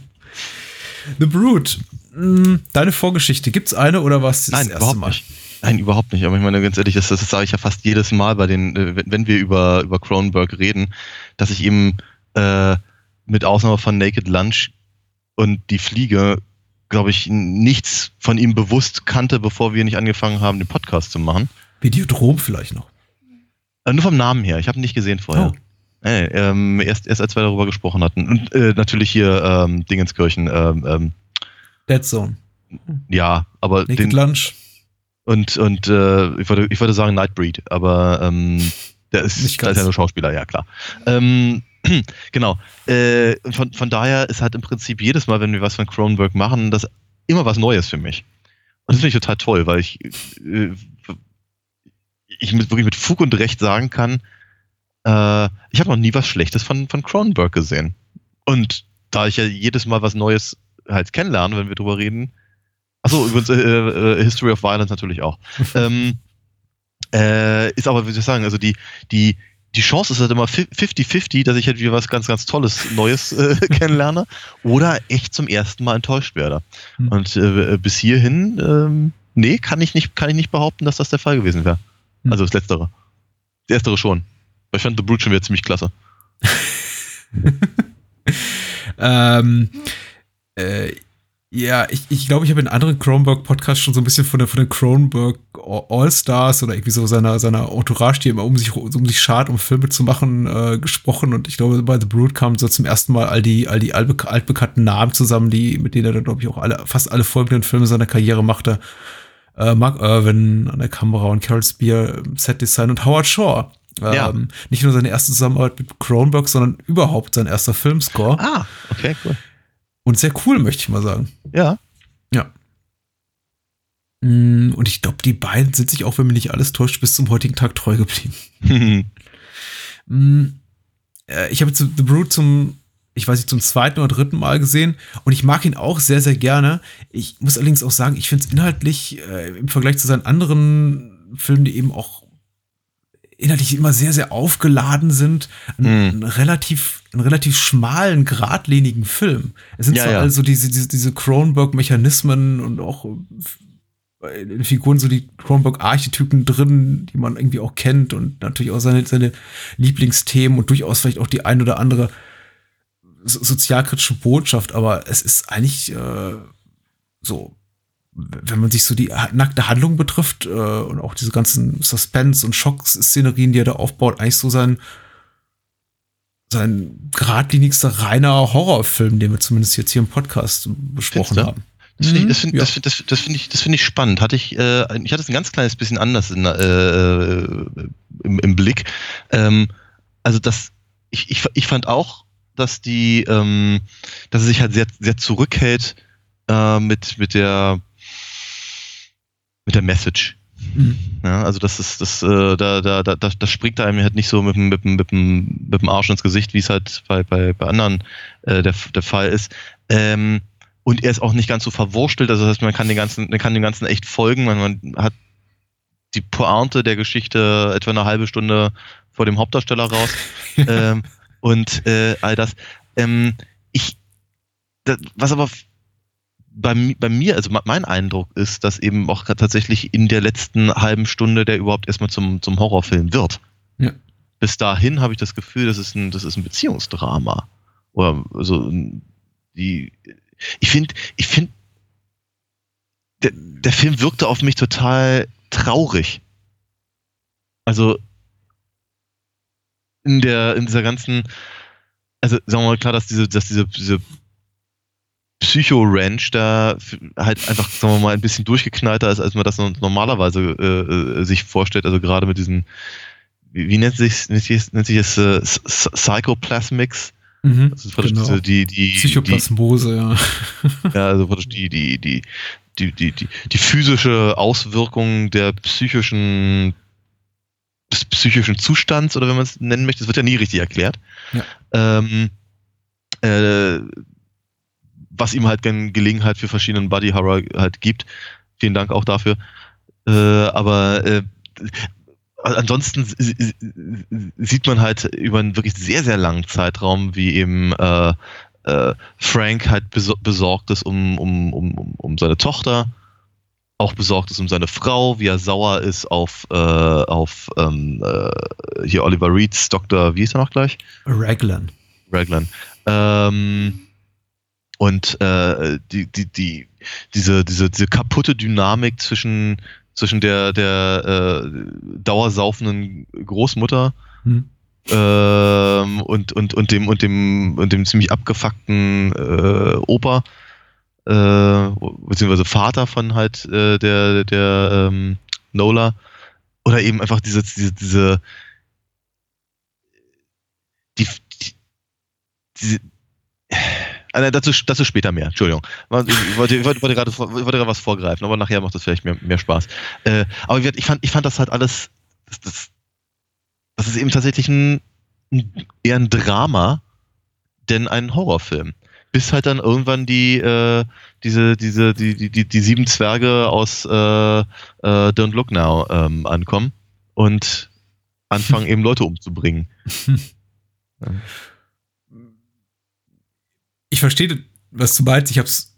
The Brood. Hm, Deine Vorgeschichte, gibt's eine oder was das
Nein,
erste
überhaupt
Mal?
nicht. Nein, überhaupt nicht. Aber ich meine, ganz ehrlich, das, das sage ich ja fast jedes Mal bei den, äh, wenn, wenn wir über, über Cronenberg reden, dass ich eben äh, mit Ausnahme von Naked Lunch und die Fliege, glaube ich, nichts von ihm bewusst kannte, bevor wir nicht angefangen haben, den Podcast zu machen.
Videodrom vielleicht noch.
Äh, nur vom Namen her. Ich habe ihn nicht gesehen vorher.
Oh.
Nee, ähm, erst, erst als wir darüber gesprochen hatten. Und äh, natürlich hier ähm, Dingenskirchen. Ähm, ähm,
Dead Zone.
ja, aber
Naked
den,
Lunch.
und und äh, ich würde ich würde sagen Nightbreed, aber ähm, der ist,
Nicht
der ist ja nur Schauspieler, ja klar. Ähm, genau. Äh, von, von daher ist halt im Prinzip jedes Mal, wenn wir was von Cronenberg machen, das immer was Neues für mich. Und das finde ich total toll, weil ich äh, ich mit, wirklich mit Fug und Recht sagen kann, äh, ich habe noch nie was Schlechtes von, von Cronenberg gesehen. Und da ich ja jedes Mal was Neues halt kennenlerne, wenn wir drüber reden, Achso, übrigens äh, äh, History of Violence natürlich auch. ähm, äh, ist aber, wie soll ich sagen, also die, die, die Chance ist halt immer 50-50, dass ich halt wieder was ganz, ganz Tolles, Neues äh, kennenlerne oder echt zum ersten Mal enttäuscht werde.
Hm.
Und äh, bis hierhin, ähm, nee, kann ich, nicht, kann ich nicht behaupten, dass das der Fall gewesen wäre.
Hm.
Also das Letztere. Das Erstere schon. Ich fand The Brute schon wieder ziemlich klasse.
Ähm, äh, ja, ich glaube, ich, glaub, ich habe in anderen Cronenberg-Podcasts schon so ein bisschen von der, von der Cronenberg All-Stars oder irgendwie so seiner, seiner Entourage, die immer um sich, um sich schart, um Filme zu machen, äh, gesprochen. Und ich glaube, bei The Brood kamen so zum ersten Mal all die, all die altbe altbekannten Namen zusammen, die, mit denen er dann, glaube ich, auch alle, fast alle folgenden Filme seiner Karriere machte. Äh, Mark Irwin an der Kamera und Carol Spear im Set-Design und Howard Shaw.
Ja.
Ähm, nicht nur seine erste Zusammenarbeit mit Cronenberg, sondern überhaupt sein erster Filmscore.
Ah, okay, cool.
Und sehr cool, möchte ich mal sagen.
Ja.
Ja. Mm, Und ich glaube, die beiden sind sich auch, wenn mich nicht alles täuscht, bis zum heutigen Tag treu geblieben. Mm, äh, Ich habe jetzt The Brood zum, ich weiß nicht, zum zweiten oder dritten Mal gesehen und ich mag ihn auch sehr, sehr gerne. Ich muss allerdings auch sagen, ich finde es inhaltlich äh, im Vergleich zu seinen anderen Filmen, die eben auch inhaltlich immer sehr, sehr aufgeladen sind, einen,
Mhm.
relativ, einen relativ schmalen, geradlinigen Film. Es sind
Ja,
zwar
ja.
also diese, diese, diese Cronenberg-Mechanismen und auch in den Figuren so die Cronenberg-Archetypen drin, die man irgendwie auch kennt und natürlich auch seine, seine Lieblingsthemen und durchaus vielleicht auch die ein oder andere so sozialkritische Botschaft, aber es ist eigentlich äh, so, wenn man sich so die nackte Handlung betrifft äh, und auch diese ganzen Suspense- und Schockszenerien, die er da aufbaut, eigentlich so sein sein geradlinigster reiner Horrorfilm, den wir zumindest jetzt hier im Podcast besprochen
Findste?
haben.
Das finde ich,
Mhm,
das find,
ja.
das, find, das, das find ich, das find ich spannend. Hatte ich, äh, ich hatte es ein ganz kleines bisschen anders in, äh, im, im Blick. Ähm, also das, ich, ich, ich fand auch, dass die, ähm, dass er sich halt sehr, sehr zurückhält äh, mit, mit der mit der Message.
Mhm.
Ja, also das ist, das, äh, da, da, da, das springt einem halt nicht so mit dem, mit mit mit dem Arsch ins Gesicht, wie es halt bei, bei, bei anderen äh, der, der Fall ist. Ähm, und er ist auch nicht ganz so verwurstelt, also das heißt, man kann den ganzen, man kann dem Ganzen echt folgen, man, man hat die Pointe der Geschichte etwa eine halbe Stunde vor dem Hauptdarsteller raus. ähm, und äh, all das. Ähm, ich, das, was aber bei, bei mir, also me- mein Eindruck ist, dass eben auch tatsächlich in der letzten halben Stunde der überhaupt erstmal zum, zum Horrorfilm wird.
Ja.
Bis dahin habe ich das Gefühl, das ist ein, das ist ein Beziehungsdrama. Oder so die. Ich finde, ich finde, der, der Film wirkte auf mich total traurig. Also in der, in dieser ganzen, also sagen wir mal klar, dass diese, dass diese, diese Psycho-Ranch da halt einfach, sagen wir mal, ein bisschen durchgeknallter ist, als man das no- normalerweise äh, äh, sich vorstellt. Also gerade mit diesen, wie, wie nennt sich nennt sich, nennt sich es äh, Psychoplasmics?
Mhm.
Praktisch
Genau.
die, die, die,
Psychoplasmose, ja.
ja, also praktisch die, die, die, die, die, die, die physische Auswirkung der psychischen des psychischen Zustands oder wenn man es nennen möchte, das wird ja nie richtig erklärt.
Ja.
Ähm, äh, was ihm halt gen- Gelegenheit für verschiedenen Body Horror halt gibt. Vielen Dank auch dafür. Äh, aber äh, ansonsten sieht man halt über einen wirklich sehr, sehr langen Zeitraum, wie eben äh, äh, Frank halt besor- besorgt ist um, um, um- um seine Tochter, auch besorgt ist um seine Frau, wie er sauer ist auf, äh, auf ähm, äh, hier Oliver Reeds Dr. Wie ist er noch gleich?
Raglan.
Raglan. Ähm, und äh, die, die, die, diese, diese, diese kaputte Dynamik zwischen, zwischen der, der äh, dauersaufenden Großmutter
Hm.
ähm, und, und, und, dem, und, dem, und dem ziemlich abgefuckten äh, Opa, äh, beziehungsweise Vater von halt äh, der, der ähm, Nola. Oder eben einfach diese, diese, diese die, die, diese nein, dazu, dazu später mehr, Entschuldigung. Ich wollte, ich wollte, wollte gerade wollte gerade was vorgreifen, aber nachher macht das vielleicht mehr, mehr Spaß. Äh, aber ich fand, ich fand das halt alles, das, das, das ist eben tatsächlich ein, eher ein Drama, denn ein Horrorfilm. Bis halt dann irgendwann die, äh, diese, diese, die, die, die, die sieben Zwerge aus äh, äh, Don't Look Now ähm, ankommen und anfangen eben Leute umzubringen.
Ich verstehe, was du meinst. Ich habe es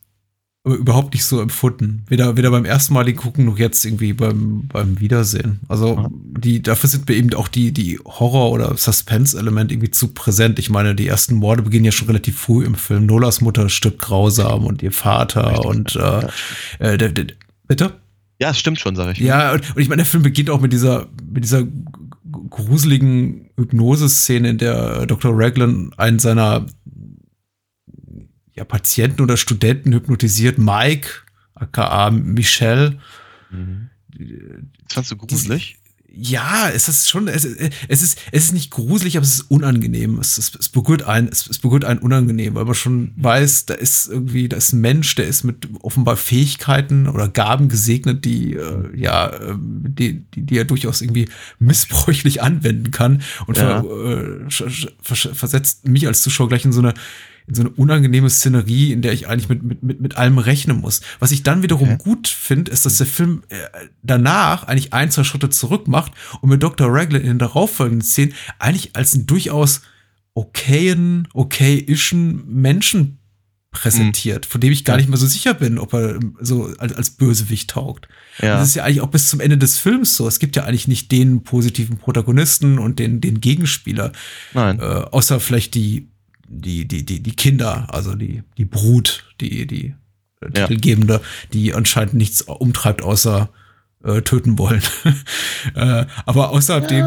aber überhaupt nicht so empfunden. Weder, weder beim ersten Mal den gucken noch jetzt irgendwie beim, beim Wiedersehen. Also die, dafür sind mir eben auch die, die Horror- oder Suspense-Elemente irgendwie zu präsent. Ich meine, die ersten Morde beginnen ja schon relativ früh im Film. Nolas Mutter stirbt grausam und ihr Vater
Richtig.
und äh, äh, bitte?
Ja, es stimmt schon, sage ich.
Ja, und, und ich meine, der Film beginnt auch mit dieser, mit dieser gruseligen Hypnose-Szene, in der Dr. Raglan einen seiner ja, Patienten oder Studenten hypnotisiert, Mike, aka Michelle.
Mhm. Das fandst du gruselig?
Ja, es ist schon, es, es ist, es ist nicht gruselig, aber es ist unangenehm. Es, es, es berührt einen, es, es berührt einen unangenehm, weil man schon weiß, da ist irgendwie, da ist ein Mensch, der ist mit offenbar Fähigkeiten oder Gaben gesegnet, die, äh, ja, äh, die, die, die er durchaus irgendwie missbräuchlich anwenden kann und
Ja.
ver, äh, versetzt mich als Zuschauer gleich in so eine, in so eine unangenehme Szenerie, in der ich eigentlich mit, mit, mit, mit allem rechnen muss. Was ich dann wiederum
Okay.
gut finde, ist, dass der Film äh, danach eigentlich ein, zwei Schritte zurück macht und mit Dr. Raglan in den darauffolgenden Szenen eigentlich als einen durchaus okayen, okayischen Menschen präsentiert, von dem ich gar nicht mehr so sicher bin, ob er ähm, so als, als Bösewicht taugt.
Ja.
Das ist ja eigentlich auch bis zum Ende des Films so. Es gibt ja eigentlich nicht den positiven Protagonisten und den, den Gegenspieler,
Nein.
äh, außer vielleicht die, die, die, die, die Kinder, also die, die Brut, die, die äh,
Ja.
Titelgebende, die anscheinend nichts umtreibt, außer äh, töten wollen. äh, aber außerhalb dem,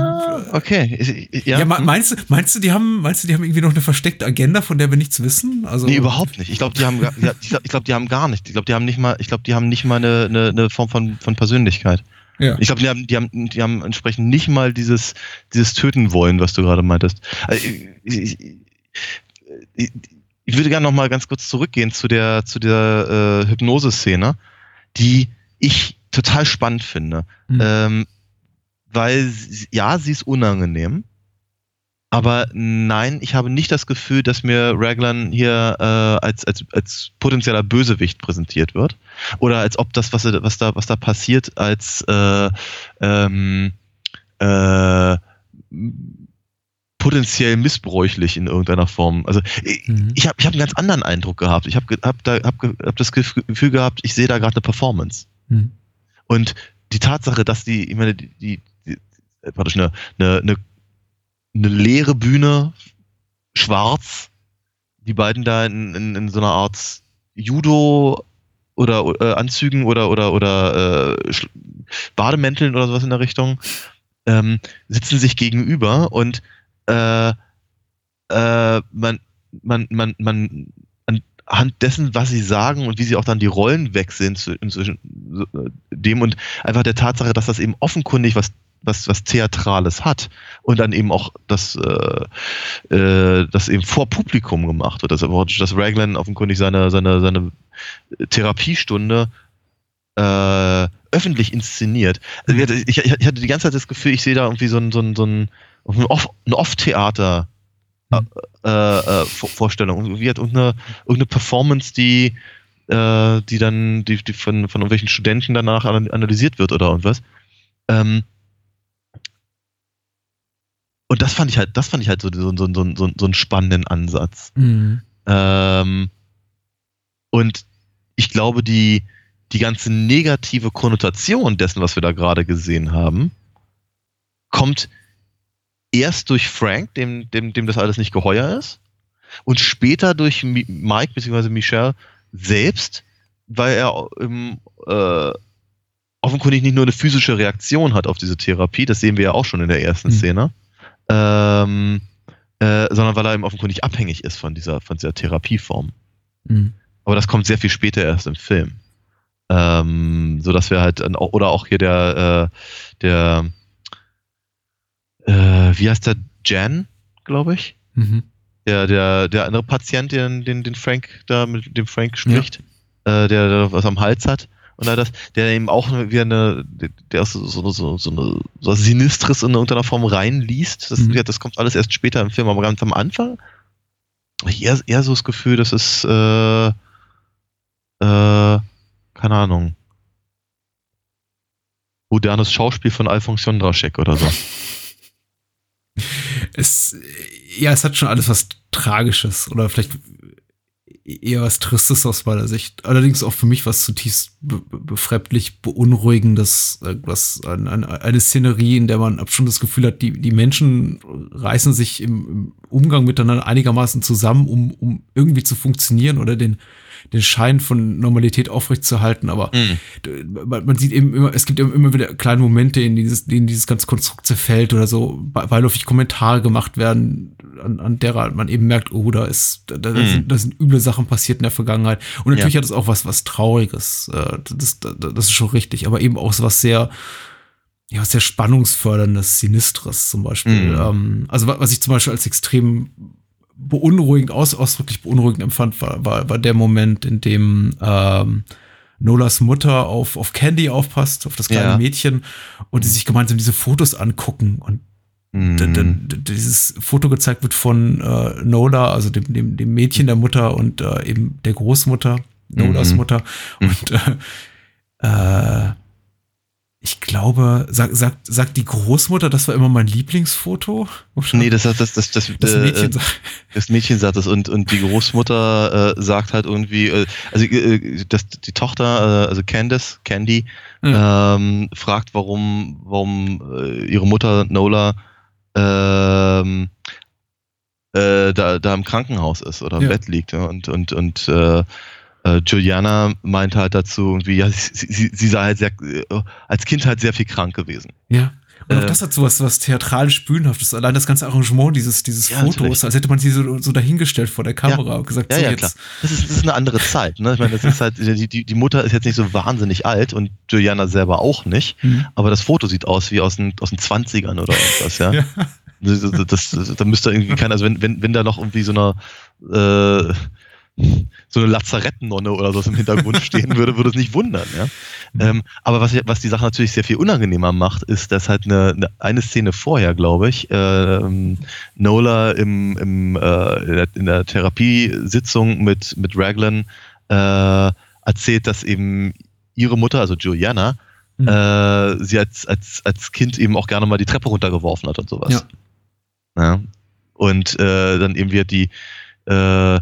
Okay. Ich- ich-
ja,
Ja,
me- meinst du, meinst du, die haben, meinst du, die haben irgendwie noch eine versteckte Agenda, von der wir nichts wissen? Also,
Nee, überhaupt nicht. Ich glaube, die haben, gar- ja, ich glaube, glaub, die haben gar nicht. Ich glaube, die haben nicht mal, ich glaube, die haben nicht mal eine, eine, eine Form von, von Persönlichkeit.
Ja.
Ich glaube, die haben, die haben, die haben entsprechend nicht mal dieses, dieses Töten wollen, was du gerade meintest. Also, Ich, ich, ich, ich würde gerne noch mal ganz kurz zurückgehen zu der, zu der äh, Hypnose-Szene, die ich total spannend finde.
Mhm.
Ähm, weil, ja, sie ist unangenehm. Aber nein, ich habe nicht das Gefühl, dass mir Raglan hier äh, als, als, als potenzieller Bösewicht präsentiert wird. Oder als ob das, was, was, da, was da passiert, als äh, ähm, äh, potenziell missbräuchlich in irgendeiner Form. Also ich,
Mhm.
ich habe ich hab einen ganz anderen Eindruck gehabt. Ich habe hab da, hab, hab das Gefühl gehabt, ich sehe da gerade eine Performance.
Mhm.
Und die Tatsache, dass die, ich meine, die, die, die praktisch eine, eine, eine, eine leere Bühne, schwarz, die beiden da in, in, in so einer Art Judo oder äh, Anzügen oder oder oder äh, Bademänteln oder sowas in der Richtung ähm, sitzen sich gegenüber und äh, äh, man man man man anhand dessen, was sie sagen und wie sie auch dann die Rollen wechseln zwischen äh, dem und einfach der Tatsache, dass das eben offenkundig was was was Theatrales hat und dann eben auch das äh, äh, das eben vor Publikum gemacht wird, dass, dass Raglan offenkundig seine seine seine Therapiestunde äh, öffentlich inszeniert. Also wir- ich, ich hatte die ganze Zeit das Gefühl, ich sehe da irgendwie so ein so ein so ein, ein Off- ein Off-Theater äh, äh, Vor- Vorstellung. Irgendwie hat irgendeine, irgendeine Performance, die, äh, die dann die, die von, von irgendwelchen Studenten danach ana- analysiert wird oder irgendwas. Ähm, und das fand ich halt, das fand ich halt so, so, so, so, so, so einen spannenden Ansatz.
Mhm.
Ähm, und ich glaube, die, die ganze negative Konnotation dessen, was wir da gerade gesehen haben, kommt erst durch Frank, dem, dem, dem das alles nicht geheuer ist, und später durch Mi- Mike bzw. Michelle selbst, weil er ähm, äh, offenkundig nicht nur eine physische Reaktion hat auf diese Therapie, das sehen wir ja auch schon in der ersten
Mhm.
Szene, ähm, äh, sondern weil er eben offenkundig abhängig ist von dieser, von dieser Therapieform.
Mhm.
Aber das kommt sehr viel später erst im Film. Ähm, so dass wir halt, oder auch hier der, äh, der, äh, wie heißt der, Jan, glaube ich?
Mhm.
Der, der, der andere Patient, den, den, den Frank da mit dem Frank spricht, äh, der, der was am Hals hat und all das, der eben auch wieder eine, der so, so, so, so eine so was Sinistres in irgendeiner Form reinliest. Das,
Mhm.
ja, das kommt alles erst später im Film, aber ganz am Anfang hab ich eher, eher so das Gefühl, das ist äh, äh, keine Ahnung. Modernes Schauspiel von Alfons Jondraschek oder so.
Es, ja, es hat schon alles was Tragisches oder vielleicht eher was Tristes aus meiner Sicht. Allerdings auch für mich was zutiefst be be befremdlich beunruhigendes, was ein, ein, eine Szenerie, in der man schon das Gefühl hat, die, die Menschen reißen sich im, im Umgang miteinander einigermaßen zusammen, um, um irgendwie zu funktionieren oder den, den Schein von Normalität aufrechtzuerhalten, aber man, man sieht eben immer, es gibt immer wieder kleine Momente, in dieses, denen dieses ganze Konstrukt zerfällt oder so, be- beiläufig Kommentare gemacht werden, an, an derer man eben merkt, oh, da ist, da, da,
Mhm.
sind, da sind üble Sachen passiert in der Vergangenheit. Und natürlich
Ja.
hat es auch was, was Trauriges. äh, Das, das, das ist schon richtig, aber eben auch so was sehr, ja, sehr spannungsförderndes, Sinistres zum Beispiel.
Mhm.
Ähm, also wa- was ich zum Beispiel als extrem beunruhigend, aus, ausdrücklich beunruhigend empfand, war, war, war der Moment, in dem ähm, Nolas Mutter auf, auf Candy aufpasst, auf das kleine
Ja.
Mädchen, und die sich gemeinsam diese Fotos angucken und
Mhm.
dieses Foto gezeigt wird von äh, Nola, also dem, dem, dem Mädchen der Mutter und äh, eben der Großmutter, Nolas
Mhm.
Mutter. Und äh, äh, ich glaube, sagt, sagt, sagt die Großmutter, das war immer mein Lieblingsfoto?
Oder? Nee, das das, das, das, das, Mädchen, äh, das Mädchen sagt das und, und die Großmutter äh, sagt halt irgendwie, äh, also äh, das, die Tochter, äh, also Candice, Candy, ja. ähm, fragt, warum, warum äh, ihre Mutter Nola ähm, äh, da, da im Krankenhaus ist oder im ja. Bett liegt. Ja, und, und, und äh, äh, Juliana meinte halt dazu irgendwie, ja, sie, sie, sie sei halt sehr, äh, als Kind halt sehr viel krank gewesen.
Ja. Und auch äh, das hat so was, was theatralisch bühnenhaftes. Allein das ganze Arrangement dieses, dieses ja, Fotos, natürlich. als hätte man sie so, so dahingestellt vor der Kamera ja. und gesagt,
ja,
so
ja, jetzt. Klar. Das ist, das ist eine andere Zeit. Ne? Ich meine, das ist halt, die, die, die Mutter ist jetzt nicht so wahnsinnig alt und Juliana selber auch nicht. Mhm. Aber das Foto sieht aus wie aus den, aus den 20ern oder irgendwas, ja. ja. Das, das, das, da müsste irgendwie keiner, also wenn, wenn, wenn da noch irgendwie so eine äh, so eine Lazarettennonne oder so im Hintergrund stehen würde, würde es nicht wundern. Ja? Mhm. Ähm, aber was, was die Sache natürlich sehr viel unangenehmer macht, ist, dass halt eine, eine, Szene vorher, glaube ich, ähm, Nola im, im, äh, in, der, in der Therapiesitzung mit, mit Raglan äh, erzählt, dass eben ihre Mutter, also Juliana, mhm. äh, sie als, als, als Kind eben auch gerne mal die Treppe runtergeworfen hat und sowas. Ja. ja? Und äh, dann eben wird die äh,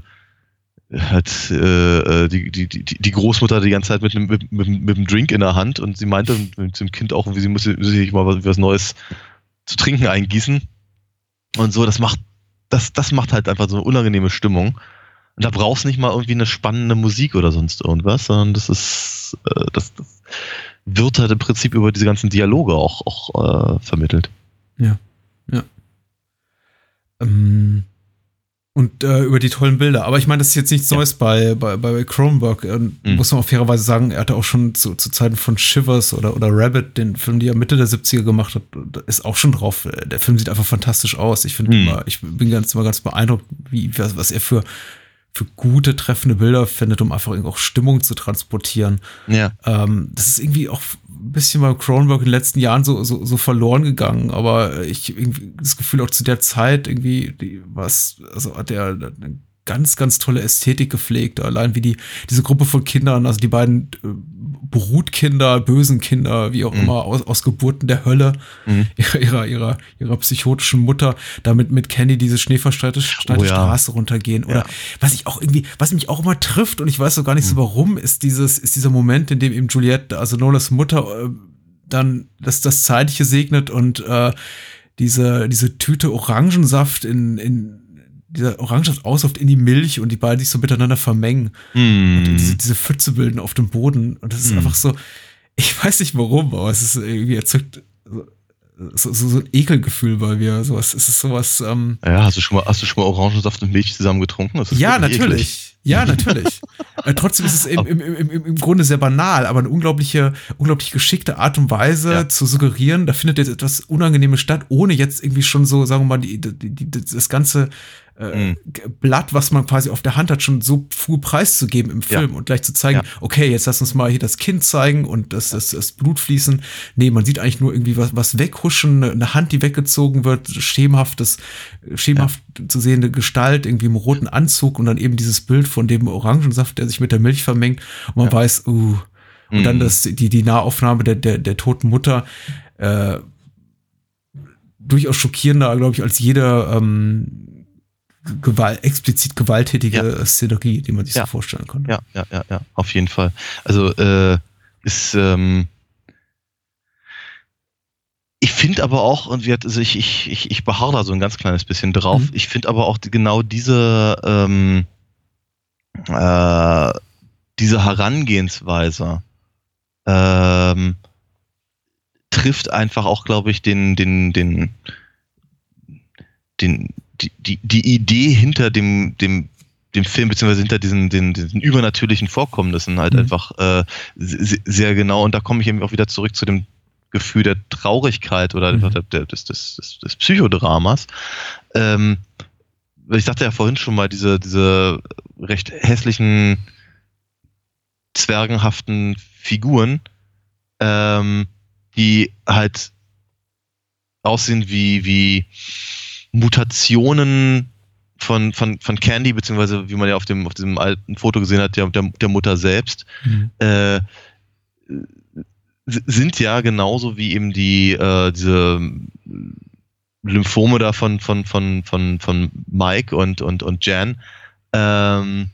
hat äh, äh, die, die, die, die Großmutter die ganze Zeit mit einem, mit, mit, mit Drink in der Hand und sie meinte dem Kind auch, wie sie muss sich mal was, was Neues zu trinken eingießen. Und so, das macht, das, das macht halt einfach so eine unangenehme Stimmung. Und da brauchst du nicht mal irgendwie eine spannende Musik oder sonst irgendwas, sondern das ist, äh, das, das wird halt im Prinzip über diese ganzen Dialoge auch, auch äh, vermittelt.
Ja, ja. Ähm, und äh, über die tollen Bilder. Aber ich meine, das ist jetzt nichts ja. Neues bei, bei, bei Cronenberg. Mhm. Muss man auch fairerweise sagen, er hatte auch schon zu, zu Zeiten von Shivers oder, oder Rabbit, den Film, die er Mitte der 70er gemacht hat, ist auch schon drauf. Der Film sieht einfach fantastisch aus. Ich finde mhm. immer, ich bin ganz, immer ganz beeindruckt, wie, was, was er für, für gute, treffende Bilder findet, um einfach auch Stimmung zu transportieren.
Ja.
Ähm, das ist irgendwie auch ein bisschen bei Cronenberg in den letzten Jahren so, so, so verloren gegangen, aber ich irgendwie das Gefühl auch zu der Zeit irgendwie, die, was, also hat der eine ganz, ganz tolle Ästhetik gepflegt. Allein wie die, diese Gruppe von Kindern, also die beiden äh, Brutkinder, bösen Kinder, wie auch mhm. immer, aus, aus Geburten der Hölle, mhm. ihrer, ihrer, ihrer, psychotischen Mutter, damit mit Kenny diese schneeverschneite oh, ja. Straße runtergehen. Oder ja. was ich auch irgendwie, was mich auch immer trifft, und ich weiß so gar nicht mhm. so warum, ist dieses, ist dieser Moment, in dem eben Juliette, also Nolas Mutter, äh, dann das, das Zeitliche segnet und äh, diese, diese Tüte Orangensaft in, in dieser Orangensaft ausläuft in die Milch und die beiden sich so miteinander vermengen mm. und diese, diese Pfütze bilden auf dem Boden. Und das ist mm. einfach so, ich weiß nicht warum, aber es ist irgendwie erzeugt so, so, so ein Ekelgefühl bei mir. Sowas, es ist sowas. Ähm,
ja, hast du schon mal, hast du schon mal Orangensaft und Milch zusammen getrunken?
ja, natürlich. Eklig. Ja, natürlich. äh, trotzdem ist es im, im, im, im Grunde sehr banal, aber eine unglaubliche, unglaublich geschickte Art und Weise ja. zu suggerieren, da findet jetzt etwas Unangenehmes statt, ohne jetzt irgendwie schon so, sagen wir mal, die, die, die, das ganze äh, mhm. Blatt, was man quasi auf der Hand hat, schon so früh preiszugeben im Film ja. und gleich zu zeigen, ja. okay, jetzt lass uns mal hier das Kind zeigen und das, das, das Blut fließen. Nee, man sieht eigentlich nur irgendwie was, was weghuschen, eine Hand, die weggezogen wird, schemenhaftes, schemenhaft ja. zu sehende Gestalt, irgendwie im roten Anzug und dann eben dieses Bild von dem Orangensaft, der sich mit der Milch vermengt und man weiß, uh, und mhm. dann das, die, die Nahaufnahme der, der, der toten Mutter, äh, durchaus schockierender, glaube ich, als jeder ähm, Gewalt, explizit gewalttätige ja. Szenerie, die man sich
ja.
so vorstellen kann.
Ja, ja, ja, ja, auf jeden Fall. Also äh, ist ähm, ich finde aber auch, und wir, also ich, ich, ich, ich beharre da so ein ganz kleines bisschen drauf, mhm. ich finde aber auch die, genau diese, ähm, äh, diese Herangehensweise ähm, trifft einfach auch, glaube ich, den, den, den, den, die, die, die Idee hinter dem, dem, dem Film, beziehungsweise hinter diesen, den, diesen übernatürlichen Vorkommnissen halt mhm. einfach äh, sehr genau. Und da komme ich eben auch wieder zurück zu dem Gefühl der Traurigkeit oder mhm. der, des, des, des, des Psychodramas. Ähm, ich sagte ja vorhin schon mal, diese, diese recht hässlichen, zwergenhaften Figuren, ähm, die halt aussehen wie, wie Mutationen von, von, von Candy, beziehungsweise wie man ja auf dem auf diesem alten Foto gesehen hat, der, der, Mutter selbst, mhm. äh, sind ja genauso wie eben die äh, diese Lymphome da von von von von von Mike und und und Jan ähm,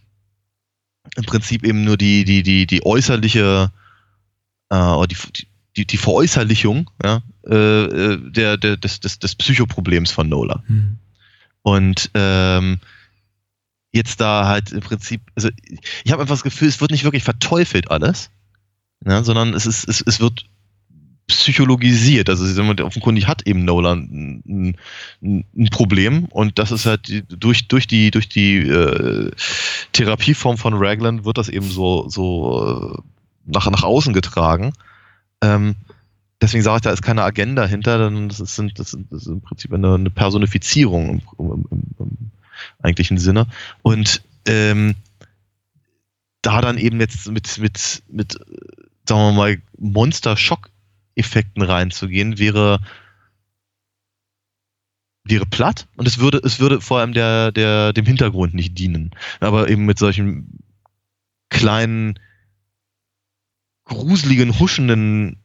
im Prinzip eben nur die die die die äußerliche äh, die, die die Veräußerlichung ja, äh, äh, der, der des, des des Psychoproblems von Nola.
Hm.
Und ähm, jetzt da halt im Prinzip, also ich habe einfach das Gefühl, es wird nicht wirklich verteufelt alles, ja, sondern es, ist, es, es wird psychologisiert. Also offenkundig hat eben Nolan ein, ein, ein Problem und das ist halt durch, durch die, durch die äh, Therapieform von Raglan wird das eben so, so äh, nach, nach außen getragen. Ähm, deswegen sage ich, da ist keine Agenda hinter, denn das ist, sind, das ist, das ist im Prinzip eine, eine Personifizierung im, im, im, im eigentlichen Sinne. Und ähm, da dann eben jetzt mit, mit, mit, sagen wir mal, Monster-Schock-Effekten reinzugehen, wäre wäre platt und es würde, es würde vor allem der, der, dem Hintergrund nicht dienen. Aber eben mit solchen kleinen, gruseligen, huschenden.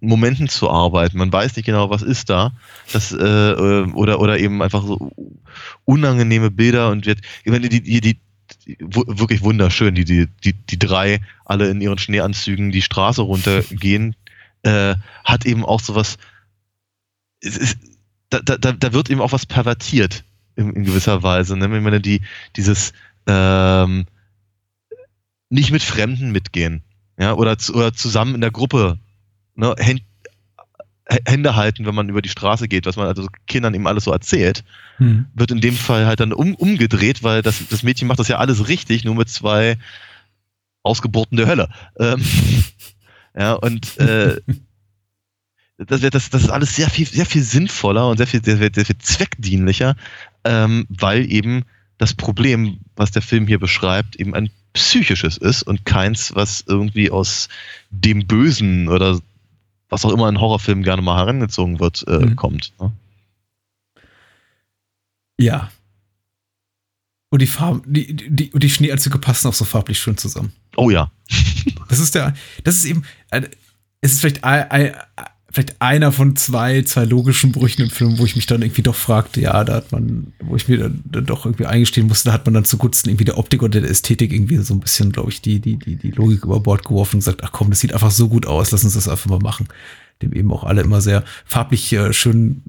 Momenten zu arbeiten. Man weiß nicht genau, was ist da. Das, äh, äh, oder, oder eben einfach so unangenehme Bilder und wird, ich meine, die, die, die, wirklich wunderschön, die, die, die, die drei alle in ihren Schneeanzügen die Straße runtergehen, äh, hat eben auch sowas, es ist, da, da, da da wird eben auch was pervertiert in, in gewisser Weise. Ne? Ich meine, die, dieses ähm, nicht mit Fremden mitgehen, ja, oder, oder zusammen in der Gruppe ne, Hände halten, wenn man über die Straße geht, was man also Kindern eben alles so erzählt,
Hm.
wird in dem Fall halt dann um, umgedreht, weil das, das Mädchen macht das ja alles richtig, nur mit zwei Ausgeburten der Hölle. Ähm, ja, und äh, das, das, das ist alles sehr viel, sehr viel sinnvoller und sehr viel, sehr, sehr viel zweckdienlicher, ähm, weil eben das Problem, was der Film hier beschreibt, eben ein psychisches ist und keins, was irgendwie aus dem Bösen oder was auch immer in Horrorfilmen gerne mal herangezogen wird, äh,
Mhm.
kommt. Ne?
Ja. Und die Farben, die, die, und die Schneeanzüge passen auch so farblich schön zusammen.
Oh ja.
Das ist der, das ist eben, ein- es ist vielleicht, ein, vielleicht einer von zwei, zwei logischen Brüchen im Film, wo ich mich dann irgendwie doch fragte, ja, da hat man, wo ich mir dann, dann doch irgendwie eingestehen musste, da hat man dann zugunsten irgendwie der Optik oder der Ästhetik irgendwie so ein bisschen, glaube ich, die, die, die, die Logik über Bord geworfen und gesagt, ach komm, das sieht einfach so gut aus, lass uns das einfach mal machen. Dem eben auch alle immer sehr farblich äh, schön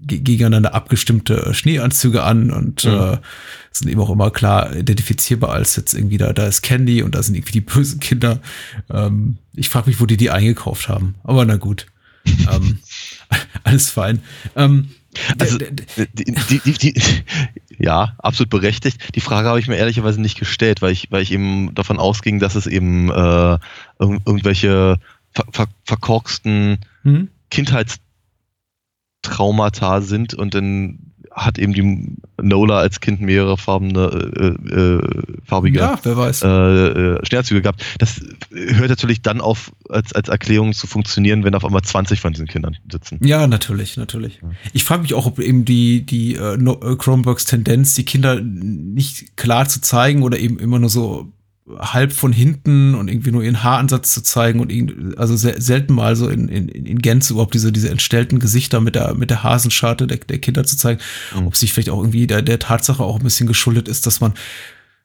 ge- gegeneinander abgestimmte äh, Schneeanzüge an und
Ja.
äh, sind eben auch immer klar identifizierbar als jetzt irgendwie da, da ist Candy und da sind irgendwie die bösen Kinder. Ähm, ich frage mich, wo die die eingekauft haben. Aber na gut. Ähm, alles fein. Ähm,
Also, die, die, die, ja, absolut berechtigt. Die Frage habe ich mir ehrlicherweise nicht gestellt, weil ich, weil ich eben davon ausging, dass es eben äh, irg irgendwelche ver ver verkorksten
hm?
Kindheitstraumata sind und dann hat eben die Nola als Kind mehrere farbene, äh, äh, farbige
Ja, wer weiß.
äh, äh, Sternzüge gehabt. Das hört natürlich dann auf, als, als Erklärung zu funktionieren, wenn auf einmal 20 von diesen Kindern sitzen.
Ja, natürlich, natürlich. Ich frage mich auch, ob eben die, die äh, äh, Cronenbergs Tendenz, die Kinder nicht klar zu zeigen oder eben immer nur so halb von hinten und irgendwie nur ihren Haaransatz zu zeigen und also selten mal so in, in, in Gänze überhaupt diese, diese entstellten Gesichter mit der, mit der Hasenscharte der, der Kinder zu zeigen,
Mhm.
ob sich vielleicht auch irgendwie der, der Tatsache auch ein bisschen geschuldet ist, dass man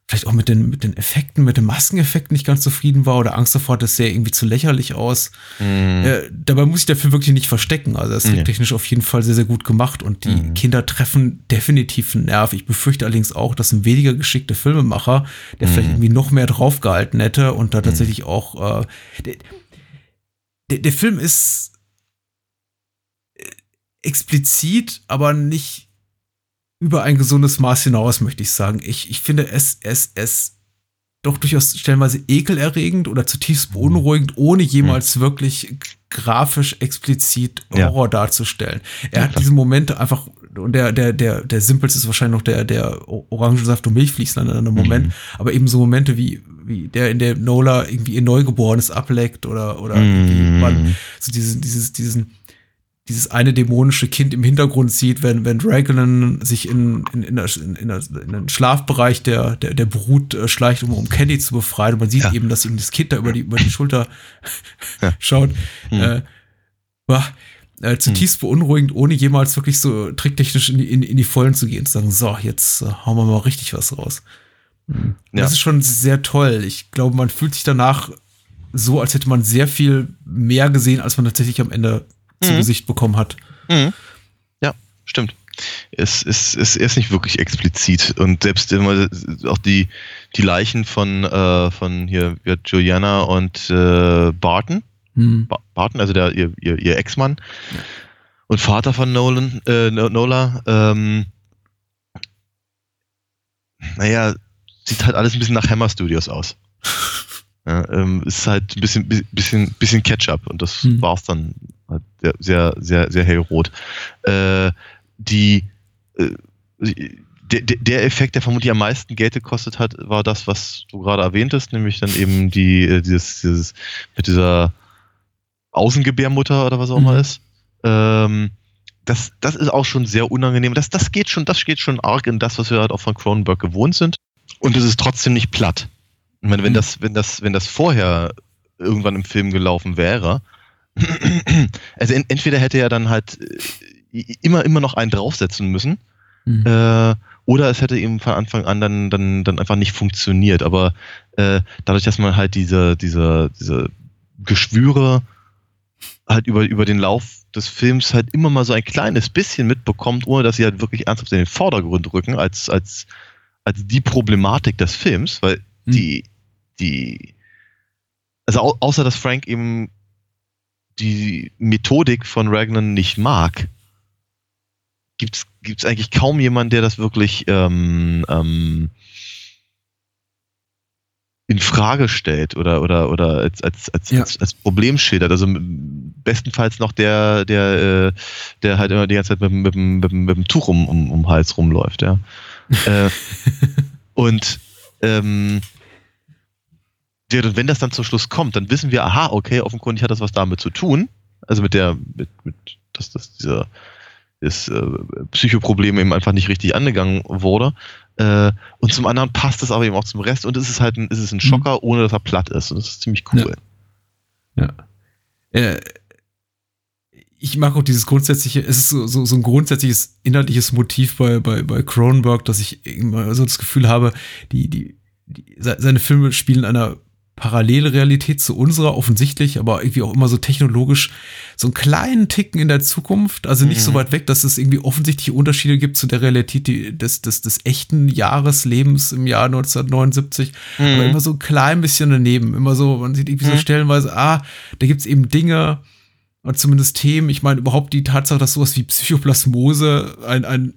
vielleicht auch mit den, mit den Effekten, mit den Maskeneffekten nicht ganz zufrieden war oder Angst davor das sähe irgendwie zu lächerlich aus.
Mhm.
Äh, dabei muss ich dafür wirklich nicht verstecken. Also das ist
Nee.
technisch auf jeden Fall sehr, sehr gut gemacht und die
Mhm.
Kinder treffen definitiv einen Nerv. Ich befürchte allerdings auch, dass ein weniger geschickter Filmemacher, der
Mhm.
vielleicht irgendwie noch mehr draufgehalten hätte und da tatsächlich auch äh, der, der, der Film ist äh, explizit, aber nicht über ein gesundes Maß hinaus, möchte ich sagen. Ich, ich finde es, es, es doch durchaus stellenweise ekelerregend oder zutiefst beunruhigend, ohne jemals wirklich grafisch explizit
Ja.
Horror darzustellen. Er
Ja,
hat
klar.
diese Momente einfach, und der, der, der, der simpelste ist wahrscheinlich noch der, der Orangensaft und Milchfließende Moment,
Mhm.
aber eben so Momente wie, wie der, in der Nola irgendwie ihr Neugeborenes ableckt oder, oder irgendwie
Mhm.
man so diesen, dieses, diesen, dieses eine dämonische Kind im Hintergrund sieht, wenn, wenn Raglan sich in, in, in, der, in, der, in den Schlafbereich der, der, der Brut äh, schleicht, um, um Candy zu befreien. Und man sieht
Ja.
eben, dass ihm das Kind da über die, über die Schulter
Ja.
schaut.
Hm.
Äh, war, äh, zutiefst beunruhigend, ohne jemals wirklich so tricktechnisch in die, in, in die Vollen zu gehen, zu sagen, so, jetzt äh, hauen wir mal richtig was raus. Mhm.
Ja.
Das ist schon sehr toll. Ich glaube, man fühlt sich danach so, als hätte man sehr viel mehr gesehen, als man tatsächlich am Ende zu
Mhm.
Gesicht bekommen hat.
Mhm. Ja, stimmt. Es ist, es ist nicht wirklich explizit. Und selbst immer auch die, die Leichen von, äh, von hier Juliana und äh, Barton,
Hm.
Ba- Barton, also der, ihr, ihr, ihr Ex-Mann und Vater von Nolan, äh, No- Nola, ähm, naja, sieht halt alles ein bisschen nach Hammer Studios aus. Ja, ähm, ist halt ein bisschen, bisschen, bisschen Ketchup und das
Hm.
war's dann sehr, sehr, sehr, sehr hellrot. Äh, die, äh, der, der- Effekt, der vermutlich am meisten Geld gekostet hat, war das, was du gerade erwähntest, nämlich dann eben die, äh, dieses, dieses, mit dieser Außengebärmutter oder was auch immer
Mhm.
ist. Ähm, das, das ist auch schon sehr unangenehm. Das, das geht schon, das geht schon arg in das, was wir halt auch von Cronenberg gewohnt sind. Und es ist trotzdem nicht platt. Ich meine, wenn
Mhm.
das, wenn das, wenn das vorher irgendwann im Film gelaufen wäre, also en, entweder hätte er dann halt äh, immer, immer noch einen draufsetzen müssen,
Hm.
äh, oder es hätte eben von Anfang an dann, dann, dann einfach nicht funktioniert. Aber äh, dadurch, dass man halt diese, diese, diese Geschwüre halt über, über den Lauf des Films halt immer mal so ein kleines bisschen mitbekommt, ohne dass sie halt wirklich ernsthaft in den Vordergrund rücken, als, als, als die Problematik des Films, weil
Hm.
die, die, also au außer dass Frank eben die Methodik von Ragnan nicht mag, gibt's gibt's eigentlich kaum jemanden, der das wirklich ähm, ähm, in Frage stellt oder oder oder als als als,
Ja.
als, als Problem schildert. Also bestenfalls noch der der äh, der halt immer die ganze Zeit mit, dem- mit, mit, mit dem Tuch um, um, um den Hals rumläuft, ja. äh, und ähm, wenn das dann zum Schluss kommt, dann wissen wir, aha, okay, offenkundig hat das was damit zu tun. Also mit der, mit, mit dass das dieser das äh, Psychoproblem eben einfach nicht richtig angegangen wurde. Äh, und zum anderen passt es aber eben auch zum Rest und es ist halt ein, es ist ein Schocker, ohne dass er platt ist. Und das ist ziemlich cool.
Äh, ich mag auch dieses grundsätzliche, es ist so, so, so ein grundsätzliches inhaltliches Motiv bei, bei, bei Cronenberg, dass ich immer so das Gefühl habe, die, die, die, se- seine Filme spielen einer Parallelrealität zu unserer, offensichtlich, aber irgendwie auch immer so technologisch so einen kleinen Ticken in der Zukunft, also nicht
Mhm.
so weit weg, dass es irgendwie offensichtliche Unterschiede gibt zu der Realität die, des, des, des echten Jahreslebens im Jahr 1979, aber
Mhm.
immer so ein klein bisschen daneben. Immer so, man sieht irgendwie so
Mhm.
stellenweise, ah, da gibt's eben Dinge und zumindest Themen. Ich meine, überhaupt die Tatsache, dass sowas wie Psychoplasmose ein, ein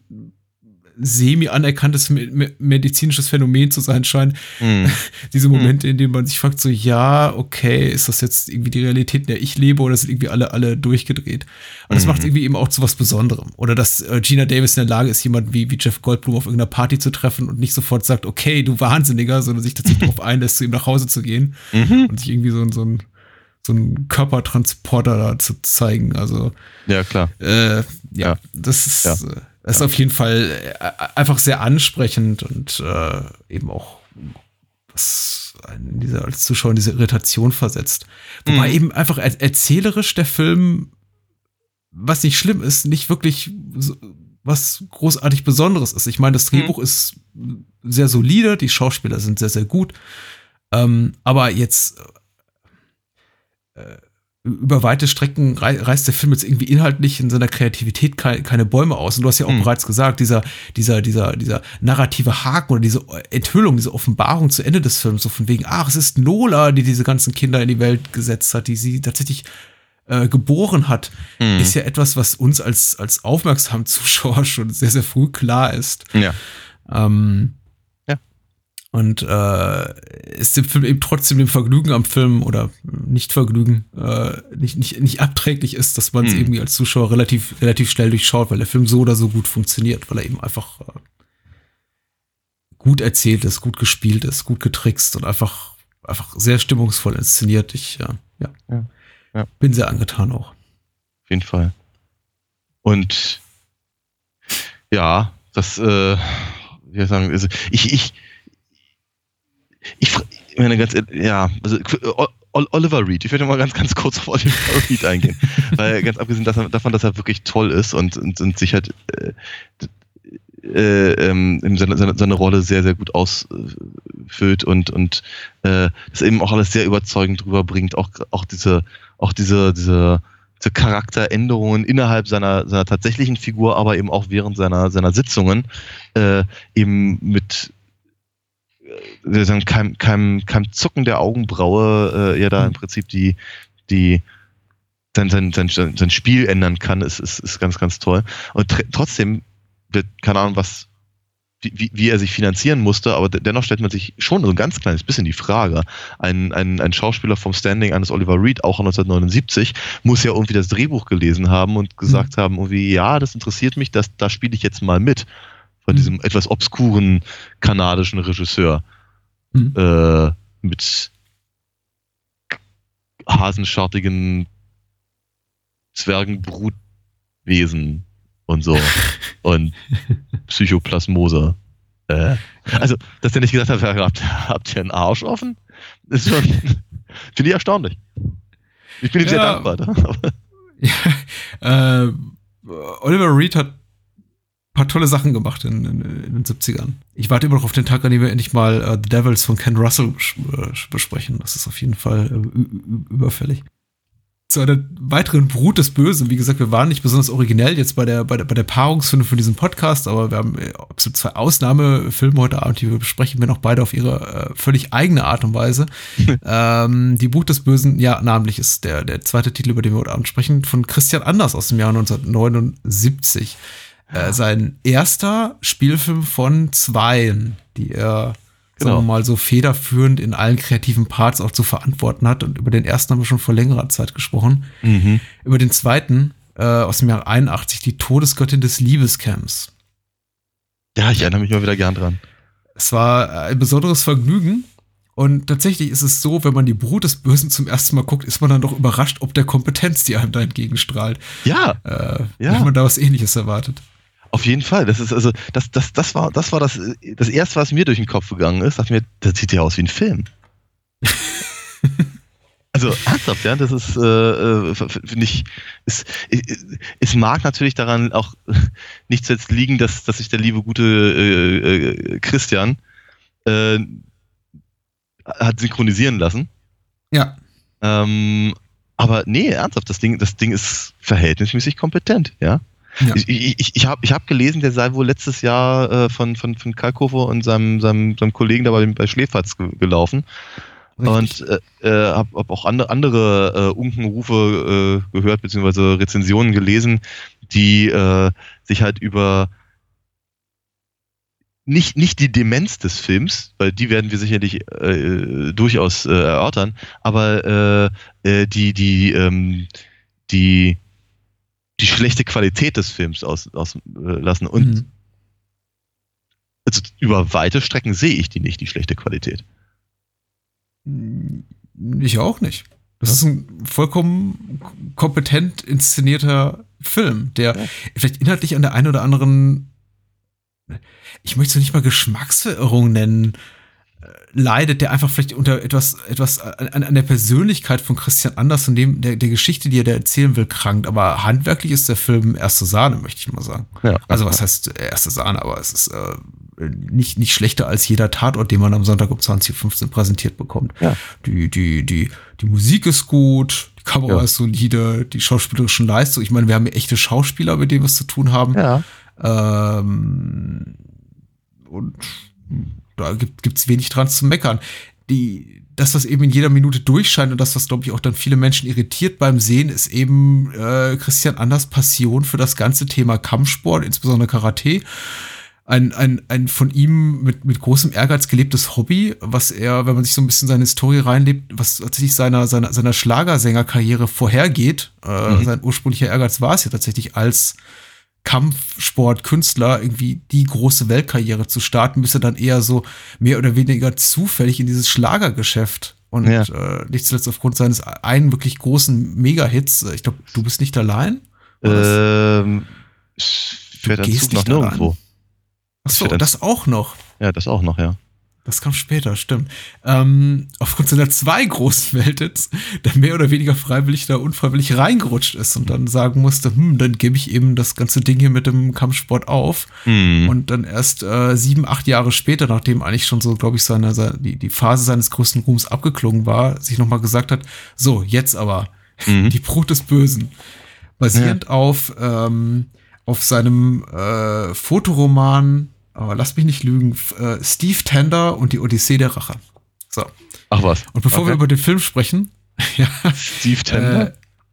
semi anerkanntes me medizinisches Phänomen zu sein scheint.
Mhm.
Diese Momente, in denen man sich fragt, so, ja, okay, ist das jetzt irgendwie die Realität, in der ich lebe oder sind irgendwie alle, alle durchgedreht? Und das
Mhm.
macht irgendwie eben auch zu was Besonderem. Oder dass äh, Gina Davis in der Lage ist, jemanden wie, wie Jeff Goldblum auf irgendeiner Party zu treffen und nicht sofort sagt, okay, du Wahnsinniger, sondern sich tatsächlich darauf einlässt, zu ihm nach Hause zu gehen
Mhm.
und sich irgendwie so, ein- so ein so einen Körpertransporter da zu zeigen. Also
Ja, klar.
äh, ja,
Ja.
das ist,
Ja.
Äh, das ist auf jeden Fall äh, einfach sehr ansprechend und äh, eben auch was einen in diese, als Zuschauer in diese Irritation versetzt. Wobei
Mhm.
eben einfach er erzählerisch der Film, was nicht schlimm ist, nicht wirklich so, was großartig Besonderes ist. Ich meine, das Drehbuch ist sehr solide, die Schauspieler sind sehr, sehr gut. Ähm, aber jetzt äh, über weite Strecken rei reißt der Film jetzt irgendwie inhaltlich in seiner Kreativität keine, Bäume aus. Und du hast ja auch
Mhm.
bereits gesagt, dieser, dieser, dieser, dieser narrative Haken oder diese Enthüllung, diese Offenbarung zu Ende des Films, so von wegen, ach, es ist Nola, die diese ganzen Kinder in die Welt gesetzt hat, die sie tatsächlich äh, geboren hat,
Mhm.
ist ja etwas, was uns als, als aufmerksamen Zuschauer schon sehr, sehr früh klar ist.
Ja.
Ähm. Und äh, ist dem Film eben trotzdem dem Vergnügen am Film oder nicht Vergnügen äh, nicht, nicht, nicht abträglich ist, dass man es
Hm.
irgendwie als Zuschauer relativ, relativ schnell durchschaut, weil der Film so oder so gut funktioniert, weil er eben einfach äh, gut erzählt ist, gut gespielt ist, gut getrickst und einfach, einfach sehr stimmungsvoll inszeniert. Ich äh, ja,
Ja. Ja.
bin sehr angetan auch.
Auf jeden Fall. Und ja, das, äh, wie soll ich sagen, also ich, ich, ich, meine ganz, ja, also Oliver Reed, ich würde mal ganz, ganz kurz auf Oliver Reed eingehen, weil ganz abgesehen davon, dass er wirklich toll ist und, und, und sich halt äh, äh, ähm, seine, seine, seine Rolle sehr, sehr gut ausfüllt und, und äh, das eben auch alles sehr überzeugend rüberbringt, auch, auch diese, auch diese, diese Charakteränderungen innerhalb seiner, seiner tatsächlichen Figur, aber eben auch während seiner, seiner Sitzungen äh, eben mit äh, kein, kein, kein Zucken der Augenbraue äh, ja da im Prinzip die, die sein, sein, sein, sein Spiel ändern kann, ist, ist, ist ganz, ganz toll. Und trotzdem keine Ahnung, was, wie, wie er sich finanzieren musste, aber dennoch stellt man sich schon so ein ganz kleines bisschen die Frage. Ein, ein, ein Schauspieler vom Standing eines Oliver Reed, auch 1979, muss ja irgendwie das Drehbuch gelesen haben und gesagt mhm. haben, irgendwie, ja, das interessiert mich, das, da spiele ich jetzt mal mit. Von mhm. diesem etwas obskuren kanadischen Regisseur. Mhm. Äh, mit hasenschartigen Zwergenbrutwesen und so. und Psychoplasmose. Äh, also, dass der nicht gesagt hat, habt, habt ihr einen Arsch offen? Ist schon, finde ich erstaunlich. Ich bin ihm ja, sehr dankbar. Ne?
ja, äh, Oliver Reed hat paar tolle Sachen gemacht in, in, in, den 70ern. Ich warte immer noch auf den Tag, an dem wir endlich mal uh, The Devils von Ken Russell besprechen. Das ist auf jeden Fall äh, überfällig zu einer weiteren Brut des Bösen. Wie gesagt, wir waren nicht besonders originell jetzt bei der, bei der, bei der Paarungsfilme von diesem Podcast, aber wir haben äh, absolut zwei Ausnahmefilme heute Abend, die wir besprechen, wir noch beide auf ihre äh, völlig eigene Art und Weise. ähm, die Brut des Bösen, ja, namentlich ist der, der zweite Titel, über den wir heute Abend sprechen, von Christian Anders aus dem Jahr 1979. Äh, sein erster Spielfilm von zweien, die er genau. sagen wir mal, so federführend in allen kreativen Parts auch zu verantworten hat. Und über den ersten haben wir schon vor längerer Zeit gesprochen. Mhm. Über den zweiten äh, aus dem Jahr 81, die Todesgöttin des Liebescamps.
Ja, ich erinnere mich mal wieder gern dran.
Es war ein besonderes Vergnügen. Und tatsächlich ist es so, wenn man die Brut des Bösen zum ersten Mal guckt, ist man dann doch überrascht, ob der Kompetenz, die einem da entgegenstrahlt.
Ja.
Äh, ja. Wenn man da was ähnliches erwartet.
Auf jeden Fall. Das ist also, das, das, das war, das war das, das erste, was mir durch den Kopf gegangen ist. Dachte mir, das sieht ja aus wie ein Film. also ernsthaft, ja, das ist, äh, äh finde ich, es, es mag natürlich daran auch nicht zuletzt liegen, dass, dass sich der liebe gute äh, äh, Christian äh, hat synchronisieren lassen.
Ja.
Ähm, aber nee, ernsthaft, das Ding, das Ding ist verhältnismäßig kompetent, ja. Ja. Ich, ich, ich habe ich hab gelesen, der sei wohl letztes Jahr äh, von, von, von Kalkofer und seinem, seinem, seinem Kollegen dabei bei Schläferz ge gelaufen. Richtig. Und äh, äh habe hab auch andere, andere äh, Unkenrufe äh, gehört, beziehungsweise Rezensionen gelesen, die äh, sich halt über nicht, nicht die Demenz des Films, weil die werden wir sicherlich äh, durchaus äh, erörtern, aber äh, äh die, die, ähm, die die schlechte Qualität des Films auslassen. Aus, äh, und mhm. also über weite Strecken sehe ich die nicht, die schlechte Qualität.
Ich auch nicht. Das ist ein vollkommen kompetent inszenierter Film, der ja. vielleicht inhaltlich an der einen oder anderen, ich möchte es nicht mal Geschmacksverirrung nennen, leidet, der einfach vielleicht unter etwas, etwas an, an der Persönlichkeit von Christian Anders und dem, der, der Geschichte, die er da erzählen will, krankt. Aber handwerklich ist der Film erste Sahne, möchte ich mal sagen. Ja, also was heißt erste Sahne, aber es ist äh, nicht, nicht schlechter als jeder Tatort, den man am Sonntag um 20.15 Uhr präsentiert bekommt. Ja. Die, die, die, die Musik ist gut, die Kamera ja. ist solide, die schauspielerischen Leistungen. Ich meine, wir haben echte Schauspieler, mit denen wir es zu tun haben.
Ja.
Ähm, und da gibt es wenig dran zu meckern. Die, dass das eben in jeder Minute durchscheint und dass das, glaube ich, auch dann viele Menschen irritiert beim Sehen, ist eben äh, Christian Anders Passion für das ganze Thema Kampfsport, insbesondere Karate. Ein, ein, ein von ihm mit, mit großem Ehrgeiz gelebtes Hobby, was er, wenn man sich so ein bisschen seine Historie reinlebt, was tatsächlich seiner, seiner, seiner Schlagersängerkarriere vorhergeht. Äh, mhm. Sein ursprünglicher Ehrgeiz war es ja tatsächlich als Kampfsportkünstler irgendwie die große Weltkarriere zu starten, er dann eher so mehr oder weniger zufällig in dieses Schlagergeschäft und ja. äh, nicht zuletzt aufgrund seines einen wirklich großen Mega-Hits, äh, ich glaube, du bist nicht allein,
Ähm, Zug nach
nicht allein.
nirgendwo.
Achso, das auch noch.
Ja, das auch noch, ja.
Das kam später, stimmt. Ähm, aufgrund seiner zwei großen Welthits, der mehr oder weniger freiwillig da unfreiwillig reingerutscht ist und dann sagen musste, hm, dann gebe ich eben das ganze Ding hier mit dem Kampfsport auf.
Hm.
Und dann erst äh, sieben, acht Jahre später, nachdem eigentlich schon so, glaube ich, seine, seine, die, die Phase seines größten Ruhms abgeklungen war, sich nochmal gesagt hat, so, jetzt aber,
Mhm.
die Brut des Bösen. Basierend auf, ähm, auf seinem äh, Fotoroman, aber lass mich nicht lügen, äh, Steve Tender und die Odyssee der Rache. So.
Ach was.
Und bevor wir
Okay.
über den Film sprechen, ja,
Steve Tender?
äh,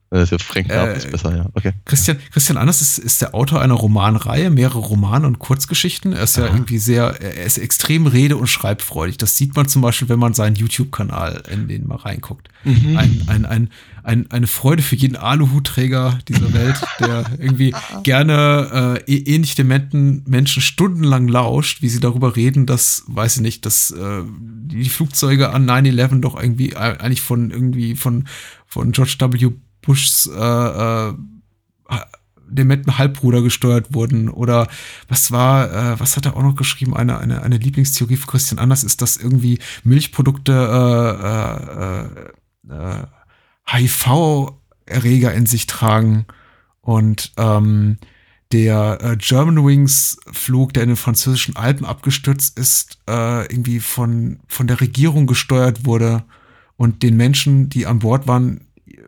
das ist ja Frank
äh,
ist besser, ja. Okay.
Christian, Christian Anders ist, ist der Autor einer Romanreihe, mehrere Romane und Kurzgeschichten. Er ist ja
Aha.
irgendwie sehr, er ist extrem rede- und schreibfreudig. Das sieht man zum Beispiel, wenn man seinen YouTube-Kanal in den mal reinguckt.
Mhm.
Ein, ein, ein, ein, eine Freude für jeden Aluhutträger dieser Welt, der irgendwie gerne äh, eh- ähnlich dementen Menschen stundenlang lauscht, wie sie darüber reden, dass, weiß ich nicht, dass äh, die Flugzeuge an 9-11 doch irgendwie äh, eigentlich von irgendwie von, von George W. Bushs äh, äh, dementen Halbbruder gesteuert wurden oder was war, äh, was hat er auch noch geschrieben? Eine, eine, eine Lieblingstheorie von Christian Anders ist, dass irgendwie Milchprodukte äh, äh, äh, HIV-Erreger in sich tragen und ähm, der äh, Germanwings-Flug, der in den französischen Alpen abgestürzt ist, äh, irgendwie von, von der Regierung gesteuert wurde und den Menschen, die an Bord waren,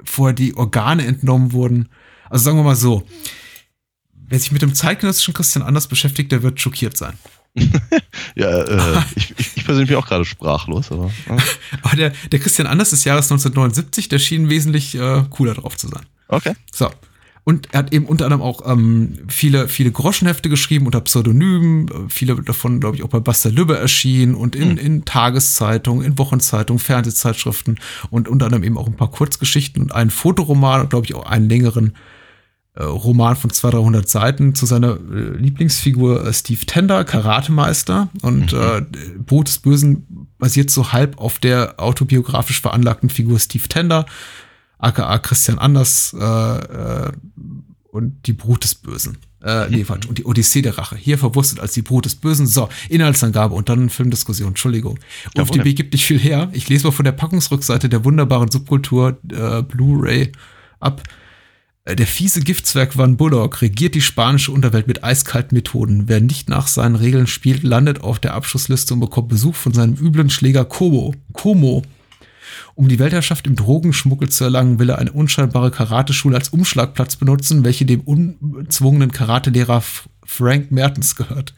vorher die Organe entnommen wurden. Also sagen wir mal so, wer sich mit dem zeitgenössischen Christian Anders beschäftigt, der wird schockiert sein.
Ja, äh, ich, ich, ich persönlich bin auch gerade sprachlos, aber. äh,
Aber der, der Christian Anders des Jahres 1979, der schien wesentlich äh, cooler drauf zu sein.
Okay.
So. Und er hat eben unter anderem auch ähm, viele, viele Groschenhefte geschrieben unter Pseudonymen, viele davon, glaube ich, auch bei Buster Lübbe erschienen und in, in Tageszeitungen, in Wochenzeitungen, Fernsehzeitschriften und unter anderem eben auch ein paar Kurzgeschichten und einen Fotoroman und, glaube ich, auch einen längeren äh, Roman von 200, 300 Seiten zu seiner äh, Lieblingsfigur äh, Steve Tender, Karatemeister. Und äh, Boot des Bösen basiert so halb auf der autobiografisch veranlagten Figur Steve Tender, aka Christian Anders äh, äh, und die Brut des Bösen. Äh, nee, Quatsch. Und die Odyssee der Rache. Hier verwurstet als die Brut des Bösen. So, Inhaltsangabe und dann Filmdiskussion. Entschuldigung.
Jawohl.
UFDB gibt nicht viel her. Ich lese mal von der Packungsrückseite der wunderbaren Subkultur äh, Blu-ray ab. Äh, Der fiese Giftzwerg Van Bullock regiert die spanische Unterwelt mit eiskalten Methoden. Wer nicht nach seinen Regeln spielt, landet auf der Abschussliste und bekommt Besuch von seinem üblen Schläger Kobo. Como. Um die Weltherrschaft im Drogenschmuggel zu erlangen, will er eine unscheinbare Karateschule als Umschlagplatz benutzen, welche dem unbezwungenen Karatelehrer Frank Mertens gehört.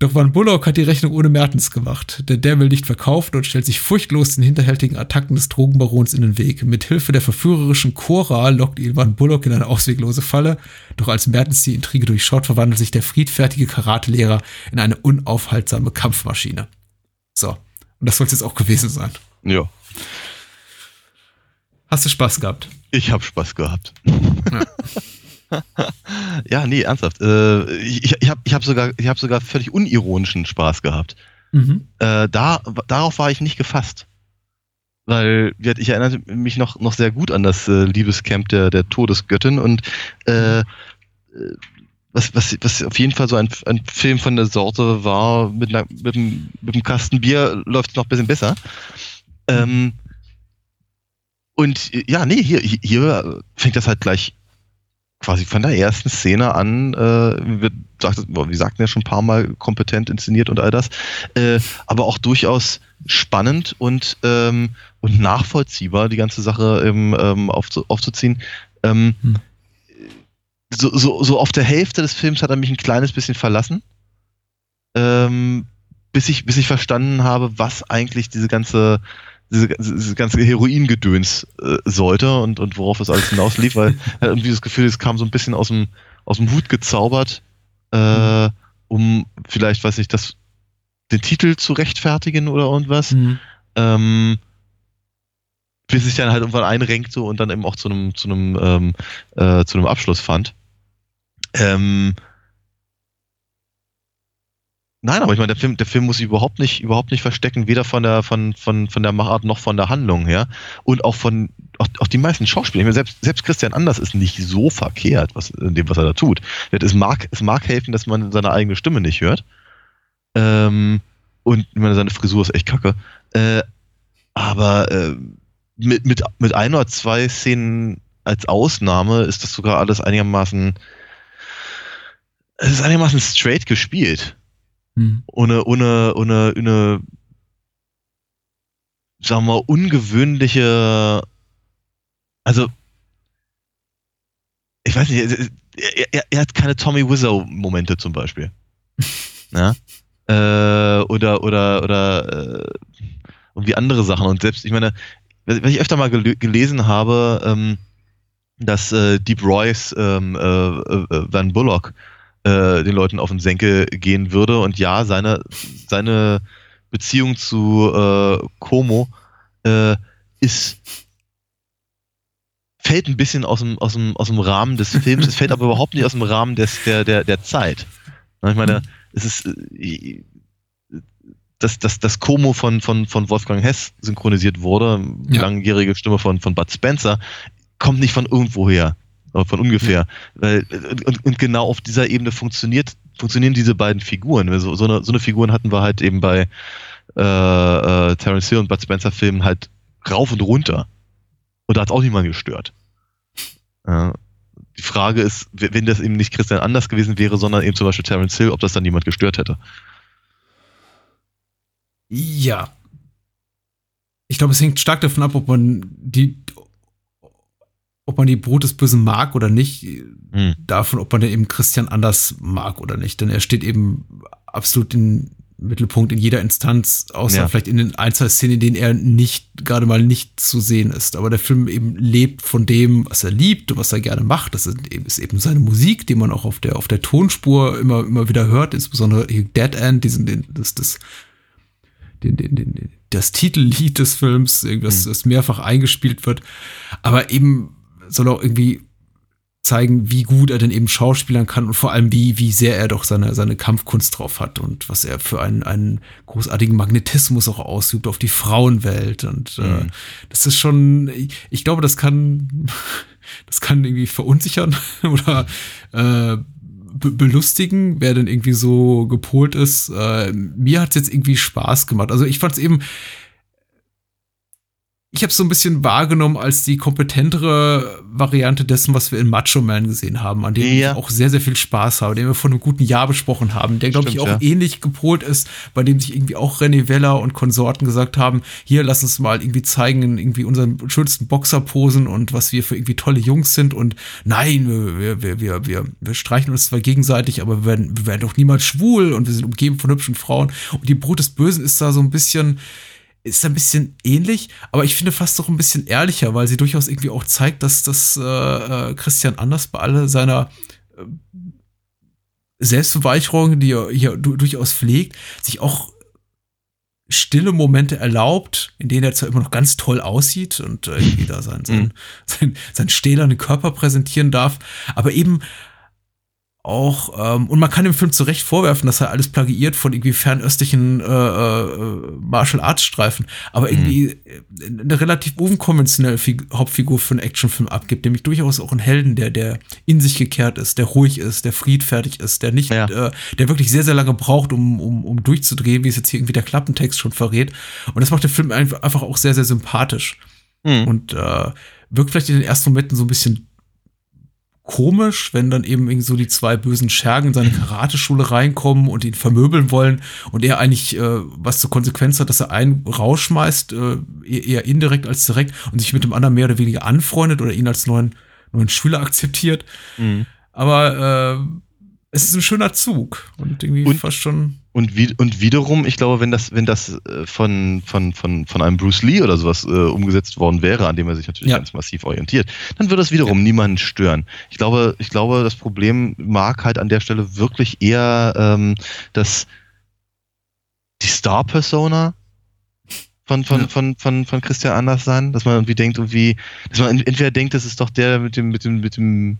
Doch Van Bullock hat die Rechnung ohne Mertens gemacht, denn der will nicht verkaufen und stellt sich furchtlos den hinterhältigen Attacken des Drogenbarons in den Weg. Mit Hilfe der verführerischen Cora lockt ihn Van Bullock in eine ausweglose Falle, doch als Mertens die Intrige durchschaut, verwandelt sich der friedfertige Karatelehrer in eine unaufhaltsame Kampfmaschine. So, und das soll es jetzt auch gewesen sein.
Ja.
Hast du Spaß gehabt?
Ich habe Spaß gehabt. ja, nee, ernsthaft. Äh, ich ich habe ich hab sogar, ich hab sogar völlig unironischen Spaß gehabt.
Mhm.
Äh, da, darauf war ich nicht gefasst. Weil ich erinnerte mich noch, noch sehr gut an das äh, Liebescamp der, der Todesgöttin und äh, äh, was, was, was auf jeden Fall so ein, ein Film von der Sorte war, mit, einer, mit, einem, mit einem Kasten Bier läuft es noch ein bisschen besser. Ähm, und ja, nee, hier, hier fängt das halt gleich quasi von der ersten Szene an, äh, wir, sagt, wir sagten ja schon ein paar Mal kompetent inszeniert und all das, äh, aber auch durchaus spannend und, ähm, und nachvollziehbar, die ganze Sache ähm, aufzu, aufzuziehen. Ähm,
Hm.
So, so, so auf der Hälfte des Films hat er mich ein kleines bisschen verlassen, ähm, bis, ich, bis ich verstanden habe, was eigentlich diese ganze diese, diese ganze Heroingedöns äh, sollte und, und worauf es alles hinauslief, weil er irgendwie das Gefühl, es kam so ein bisschen aus dem, aus dem Hut gezaubert, äh, um vielleicht, weiß ich, das, den Titel zu rechtfertigen oder irgendwas.
Mhm.
Ähm, bis sich dann halt irgendwann einrenkte und dann eben auch zu einem, zu einem, ähm, äh, zu einem Abschluss fand. Ähm, nein, aber ich meine, der Film, der Film muss sich überhaupt nicht, überhaupt nicht verstecken, weder von der, von, von, von der Machart noch von der Handlung her. Und auch von auch, auch die meisten Schauspieler, ich meine, selbst, selbst Christian Anders ist nicht so verkehrt, was, in dem, was er da tut. Es mag, es mag helfen, dass man seine eigene Stimme nicht hört. Ähm, und ich meine, seine Frisur ist echt kacke. Äh, aber äh, mit, mit, mit ein oder zwei Szenen als Ausnahme ist das sogar alles einigermaßen, es ist einigermaßen straight gespielt.
Hm.
Ohne, ohne, ohne, ohne, sagen wir ungewöhnliche, also, ich weiß nicht, er, er, er hat keine Tommy Wiseau-Momente zum Beispiel. ja? Äh, oder, oder, oder, äh, irgendwie andere Sachen. Und selbst, ich meine, was ich öfter mal gel gelesen habe, ähm, dass äh, Deep Royce ähm, äh, äh, Van Bullock äh, den Leuten auf den Senkel gehen würde. Und ja, seine, seine Beziehung zu äh, Como äh, ist fällt ein bisschen aus dem, aus dem, aus dem Rahmen des Films, es fällt aber überhaupt nicht aus dem Rahmen des, der, der, der Zeit. Ich meine, es ist äh, dass das, das Como von, von, von Wolfgang Hess synchronisiert wurde,
Ja.
langjährige Stimme von, von Bud Spencer, kommt nicht von irgendwoher, aber von ungefähr. Weil, und, und genau auf dieser Ebene funktioniert, funktionieren diese beiden Figuren. So, so, eine, so eine Figuren hatten wir halt eben bei äh, äh, Terence Hill und Bud Spencer Filmen halt rauf und runter. Und da hat auch niemand gestört. Ja. Die Frage ist, wenn das eben nicht Christian Anders gewesen wäre, sondern eben zum Beispiel Terence Hill, ob das dann niemand gestört hätte.
Ja. Ich glaube, es hängt stark davon ab, ob man die, ob man die Brut des Bösen mag oder nicht.
Hm.
Davon, ob man den eben Christian anders mag oder nicht. Denn er steht eben absolut im Mittelpunkt in jeder Instanz, außer
Ja.
vielleicht in den Einzelszenen, in denen er nicht, gerade mal nicht zu sehen ist. Aber der Film eben lebt von dem, was er liebt und was er gerne macht. Das ist eben, seine Musik, die man auch auf der, auf der Tonspur immer, immer wieder hört, insbesondere Dead End, diesen, den, das, das, den, den, den, das Titellied des Films, irgendwas,
Mhm.
das mehrfach eingespielt wird. Aber eben soll auch irgendwie zeigen, wie gut er denn eben schauspielern kann und vor allem, wie, wie sehr er doch seine, seine Kampfkunst drauf hat und was er für einen, einen großartigen Magnetismus auch ausübt auf die Frauenwelt. Und äh,
Mhm.
das ist schon, ich, ich glaube, das kann, das kann irgendwie verunsichern oder äh, be belustigen, wer denn irgendwie so gepolt ist. Äh, mir hat es jetzt irgendwie Spaß gemacht. Also ich fand es eben, ich habe es so ein bisschen wahrgenommen als die kompetentere Variante dessen, was wir in Macho Man gesehen haben, an dem
Ja.
ich auch sehr, sehr viel Spaß habe, den wir vor einem guten Jahr besprochen haben, der, glaube ich, auch
ja.
ähnlich gepolt ist, bei dem sich irgendwie auch René Weller und Konsorten gesagt haben, hier, lass uns mal irgendwie zeigen, in irgendwie unseren schönsten Boxerposen und was wir für irgendwie tolle Jungs sind und nein, wir, wir, wir, wir, wir streichen uns zwar gegenseitig, aber wir werden, wir werden doch niemals schwul und wir sind umgeben von hübschen Frauen und die Brut des Bösen ist da so ein bisschen, ist ein bisschen ähnlich, aber ich finde fast doch ein bisschen ehrlicher, weil sie durchaus irgendwie auch zeigt, dass das äh, äh, Christian Anders bei aller seiner äh, Selbstverweicherung, die er hier du durchaus pflegt, sich auch stille Momente erlaubt, in denen er zwar immer noch ganz toll aussieht und äh, irgendwie da sein, sein,
Mhm.
sein, seinen stählernen Körper präsentieren darf, aber eben auch, ähm, und man kann dem Film zu Recht vorwerfen, dass er alles plagiiert von irgendwie fernöstlichen äh, äh, Martial Arts Streifen, aber irgendwie äh, eine relativ unkonventionelle Fig Hauptfigur für einen Actionfilm abgibt, nämlich durchaus auch einen Helden, der, der in sich gekehrt ist, der ruhig ist, der friedfertig ist, der nicht,
Ja.
äh, der wirklich sehr, sehr lange braucht, um, um, um durchzudrehen, wie es jetzt hier irgendwie der Klappentext schon verrät. Und das macht der Film einfach auch sehr, sehr sympathisch
Hm.
und äh, wirkt vielleicht in den ersten Momenten so ein bisschen komisch, wenn dann eben irgendwie so die zwei bösen Schergen in seine Karateschule reinkommen und ihn vermöbeln wollen und er eigentlich äh, was zur Konsequenz hat, dass er einen rausschmeißt, äh, eher eher indirekt als direkt und sich mit dem anderen mehr oder weniger anfreundet oder ihn als neuen, neuen Schüler akzeptiert.
Hm.
Aber äh, es ist ein schöner Zug und irgendwie
Und-
fast schon.
Und, wie, und wiederum, ich glaube, wenn das, wenn das äh, von, von, von, von einem Bruce Lee oder sowas äh, umgesetzt worden wäre, an dem er sich natürlich
Ja.
ganz massiv orientiert, dann würde das wiederum niemanden stören. Ich glaube, ich glaube, das Problem mag halt an der Stelle wirklich eher ähm, dass die Star-Persona von, von,
Ja.
von, von, von Christian Anders sein, dass man irgendwie denkt, irgendwie, dass man entweder denkt, das ist doch der mit dem, mit dem, mit dem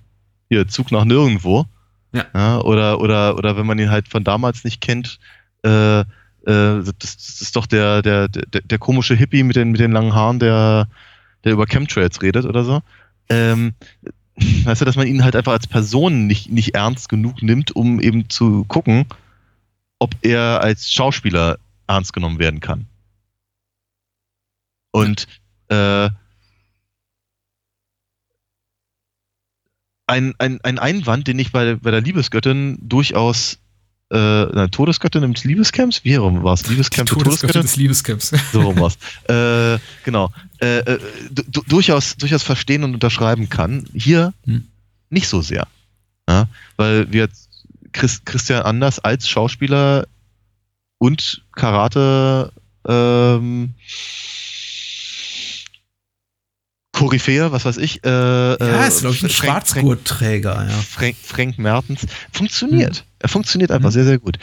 hier, Zug nach nirgendwo.
Ja.
oder, oder, oder wenn man ihn halt von damals nicht kennt, äh, äh, das, das ist doch der, der, der, der komische Hippie mit den, mit den langen Haaren, der, der über Chemtrails redet oder so. Ähm, weißt du, dass man ihn halt einfach als Person nicht, nicht ernst genug nimmt, um eben zu gucken, ob er als Schauspieler ernst genommen werden kann. Und äh, ein, ein, ein Einwand, den ich bei, bei der Liebesgöttin durchaus äh, nein, Todesgöttin im Liebescamps? Wie herum war es? Liebescamp
Todesgöttin
Todesgöttin?
des Liebescamps.
So rum war's. äh, genau. Äh, äh, du- durchaus, durchaus verstehen und unterschreiben kann. Hier
Hm.
nicht so sehr. Ja? Weil wir jetzt Chris, Christian Anders als Schauspieler und Karate ähm, Koryphäe, was weiß ich. Äh,
Ja, ist, glaube ich, ein Schwarzgurtträger, ja.
Frank, Frank Mertens funktioniert.
Hm.
Er funktioniert einfach
Mhm.
sehr, sehr gut.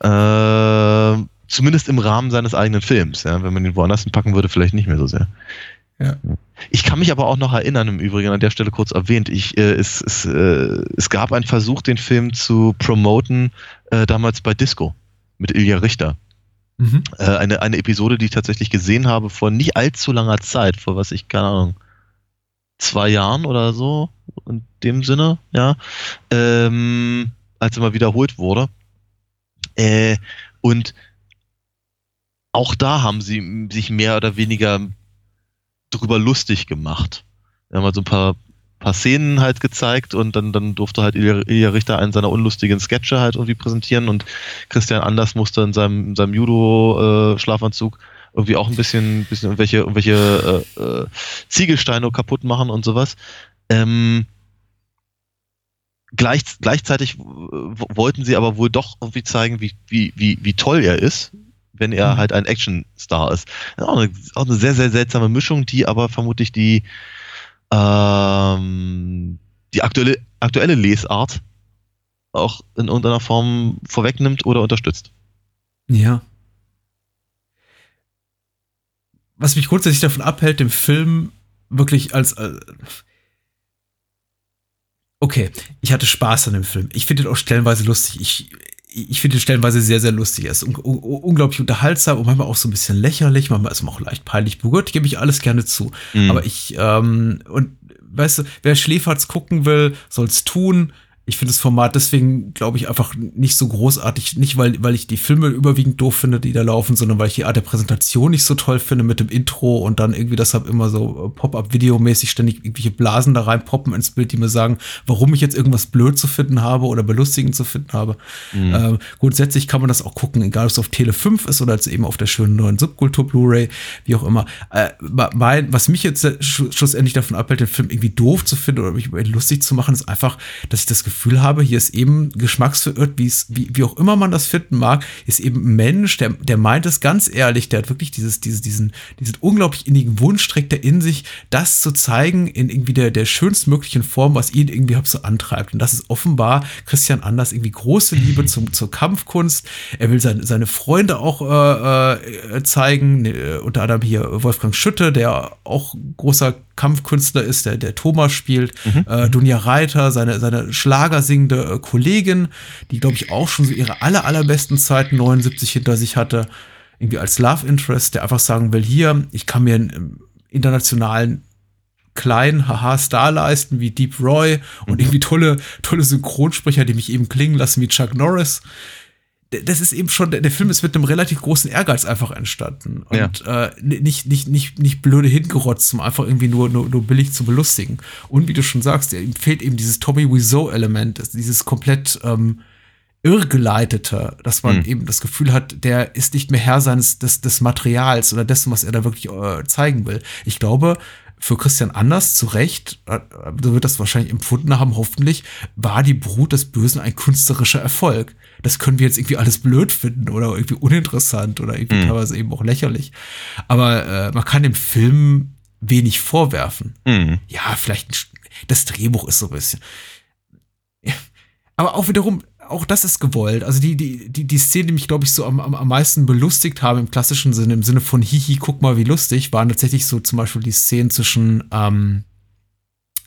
Äh, zumindest im Rahmen seines eigenen Films. Ja? Wenn man ihn woanders hinpacken würde, vielleicht nicht mehr so sehr.
Ja.
Ich kann mich aber auch noch erinnern, im Übrigen an der Stelle kurz erwähnt, ich, äh, es, es, äh, es gab einen Versuch, den Film zu promoten, äh, damals bei Disco mit Ilja Richter.
Mhm.
Äh, eine, eine Episode, die ich tatsächlich gesehen habe vor nicht allzu langer Zeit, vor was ich, keine Ahnung, zwei Jahren oder so, in dem Sinne, ja, ähm, als immer wiederholt wurde. Äh, und auch da haben sie sich mehr oder weniger drüber lustig gemacht. Wir haben halt so ein paar, paar Szenen halt gezeigt und dann, dann durfte halt Ilja, Richter einen seiner unlustigen Sketche halt irgendwie präsentieren und Christian Anders musste in seinem, in seinem Judo-Schlafanzug irgendwie auch ein bisschen, bisschen irgendwelche, irgendwelche äh, äh, Ziegelsteine kaputt machen und sowas. Ähm, gleich, gleichzeitig wollten sie aber wohl doch irgendwie zeigen, wie, wie, wie, wie toll er ist, wenn er
Mhm.
halt ein Actionstar ist Auch eine, auch eine sehr, sehr seltsame Mischung, die aber vermutlich die, ähm, die aktuelle, aktuelle Lesart auch in irgendeiner Form vorwegnimmt oder unterstützt.
Ja. Was mich grundsätzlich davon abhält, den Film wirklich als. Äh okay, ich hatte Spaß an dem Film. Ich finde ihn auch stellenweise lustig. Ich, ich finde stellenweise sehr, sehr lustig. Er ist un un unglaublich unterhaltsam und manchmal auch so ein bisschen lächerlich. Manchmal ist er auch leicht peinlich berührt. Gebe ich alles gerne zu.
Mhm.
Aber ich, ähm, und weißt du, wer Schläferz gucken will, soll's tun. Ich finde das Format deswegen, glaube ich, einfach nicht so großartig. Nicht, weil, weil ich die Filme überwiegend doof finde, die da laufen, sondern weil ich die Art der Präsentation nicht so toll finde mit dem Intro und dann irgendwie deshalb immer so äh, Pop-up-Videomäßig ständig irgendwelche Blasen da reinpoppen ins Bild, die mir sagen, warum ich jetzt irgendwas blöd zu finden habe oder belustigend zu finden habe.
Mhm.
Ähm, grundsätzlich kann man das auch gucken, egal ob es auf Tele 5 ist oder jetzt eben auf der schönen neuen Subkultur Blu-ray, wie auch immer. Äh, mein, was mich jetzt sch schlussendlich davon abhält, den Film irgendwie doof zu finden oder mich über ihn lustig zu machen, ist einfach, dass ich das Gefühl habe, hier ist eben geschmacksverirrt, wie es, wie, wie auch immer man das finden mag, ist eben ein Mensch, der, der meint es ganz ehrlich, der hat wirklich dieses, dieses, diesen, diesen unglaublich innigen Wunsch, trägt er in sich, das zu zeigen in irgendwie der, der schönstmöglichen Form, was ihn irgendwie so antreibt. Und das ist offenbar Christian Anders irgendwie große Liebe zum, zur Kampfkunst. Er will seine, seine Freunde auch äh, äh, zeigen, ne, unter anderem hier Wolfgang Schütte, der auch großer Kampfkünstler ist, der, der Thomas spielt, äh, Dunja Reiter, seine, seine schlagersingende äh, Kollegin, die, glaube ich, auch schon so ihre aller, allerbesten Zeiten 79 hinter sich hatte, irgendwie als Love Interest, der einfach sagen will, hier, ich kann mir einen ähm, internationalen kleinen Haha-Star leisten wie Deep Roy und irgendwie tolle, tolle Synchronsprecher, die mich eben klingen lassen wie Chuck Norris. Das ist eben schon, der Film ist mit einem relativ großen Ehrgeiz einfach entstanden. Und äh, nicht, nicht, nicht, nicht blöde hingerotzt, um einfach irgendwie nur, nur, nur billig zu belustigen. Und wie du schon sagst, ihm fehlt eben dieses Tommy Wiseau-Element, dieses komplett ähm, irrgeleitete, dass man
Hm.
eben das Gefühl hat, der ist nicht mehr Herr seines des, des Materials oder dessen, was er da wirklich äh, zeigen will. Ich glaube, für Christian Anders zu Recht, äh, so wird das wahrscheinlich empfunden haben, hoffentlich, war die Brut des Bösen ein künstlerischer Erfolg. Das können wir jetzt irgendwie alles blöd finden oder irgendwie uninteressant oder irgendwie
Hm.
teilweise eben auch lächerlich. Aber äh, man kann dem Film wenig vorwerfen.
Mhm.
Ja, vielleicht ein, das Drehbuch ist so ein bisschen. Ja. Aber auch wiederum, auch das ist gewollt. Also die, die, die, die Szenen, die mich, glaube ich, so am, am, am meisten belustigt haben im klassischen Sinne, im Sinne von Hihi, guck mal, wie lustig, waren tatsächlich so zum Beispiel die Szenen zwischen ähm,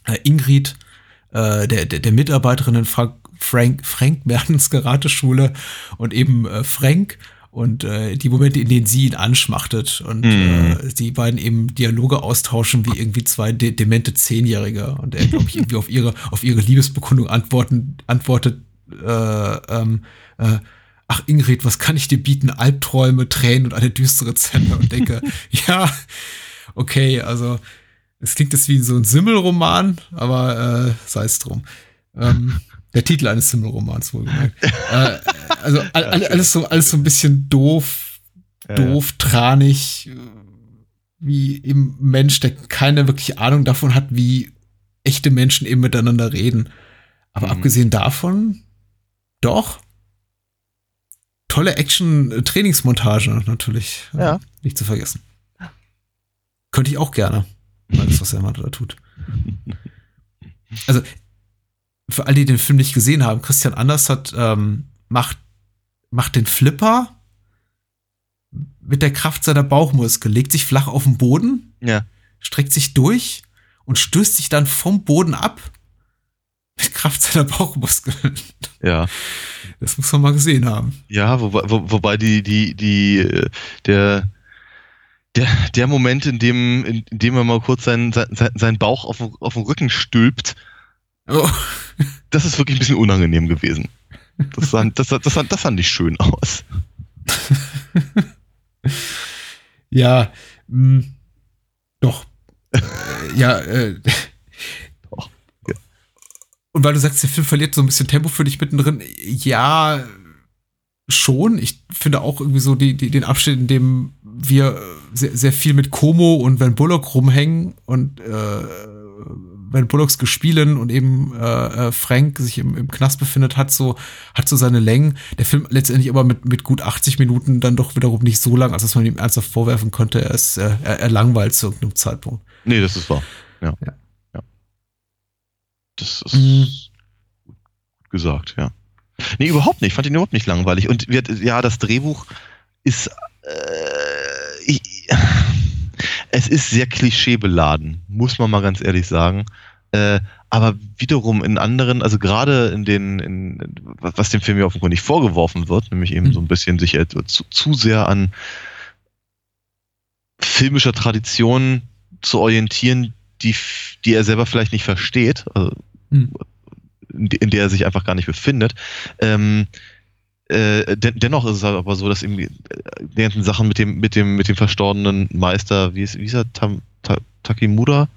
äh, Ingrid, äh, der, der, der Mitarbeiterin in Frank, Frank, Frank Mertens Karateschule und eben äh, Frank. Und äh, die Momente, in denen sie ihn anschmachtet und
Mhm.
äh, die beiden eben Dialoge austauschen wie irgendwie zwei de demente Zehnjährige und er, glaube ich, irgendwie auf ihre, auf ihre Liebesbekundung antworten, antwortet, äh, ähm, äh, ach Ingrid, was kann ich dir bieten? Albträume, Tränen und eine düstere Zelle und denke, ja, okay, also es klingt jetzt wie so ein Simmelroman, aber äh, sei es drum. Ähm, der Titel eines Simmelromans wohlgemerkt. äh, also all, all, alles so alles so ein bisschen doof,
Ja,
doof, tranig, äh, wie eben Mensch, der keine wirkliche Ahnung davon hat, wie echte Menschen eben miteinander reden. Aber
Mhm.
abgesehen davon, doch. Tolle Action-Trainingsmontage natürlich. äh,
Ja.
Nicht zu vergessen. Könnte ich auch gerne. Alles, was er mal da tut. Also, für alle, die den Film nicht gesehen haben, Christian Anders hat, ähm, macht, macht den Flipper mit der Kraft seiner Bauchmuskel, legt sich flach auf den Boden,
Ja.
streckt sich durch und stößt sich dann vom Boden ab mit Kraft seiner Bauchmuskeln.
Ja.
Das muss man mal gesehen haben.
Ja, wobei, wo, wobei die, die, die, der, der, der Moment, in dem, in, dem er mal kurz seinen, sein, seinen Bauch auf, auf den Rücken stülpt,
Oh,
das ist wirklich ein bisschen unangenehm gewesen. Das sah, das, das, sah, das sah nicht schön aus.
ja, mh, doch. Äh, ja, äh,
Doch, ja.
Und weil du sagst, der Film verliert so ein bisschen Tempo für dich mittendrin, ja, schon. Ich finde auch irgendwie so die, die, den Abschnitt, in dem wir sehr, sehr viel mit Como und Van Bullock rumhängen und äh, Van Bullocks gespielen und eben äh, äh, Frank sich im, im Knast befindet, hat so, hat so seine Längen. Der Film letztendlich aber mit, mit gut 80 Minuten dann doch wiederum nicht so lang, als dass man ihm ernsthaft vorwerfen könnte, er, ist, äh, er, er langweilt zu irgendeinem Zeitpunkt.
Nee, das ist wahr. Ja.
Ja.
ja. Das ist
Mhm.
gut gesagt, ja. Nee, überhaupt nicht. Ich fand ihn überhaupt nicht langweilig. Und wir, ja, das Drehbuch ist. Äh, ich, es ist sehr klischeebeladen, muss man mal ganz ehrlich sagen. Äh, aber wiederum in anderen, also gerade in den, in, was dem Film ja offenkundig vorgeworfen wird, nämlich eben
Mhm.
so ein bisschen sich äh, zu, zu sehr an filmischer Tradition zu orientieren, die, die er selber vielleicht nicht versteht, also
Hm.
in, in der er sich einfach gar nicht befindet. Ähm, äh, den, dennoch ist es halt aber so, dass äh, die ganzen Sachen mit dem, mit dem, mit dem verstorbenen Meister, wie ist, wie ist er, Tam, Ta, Takimura?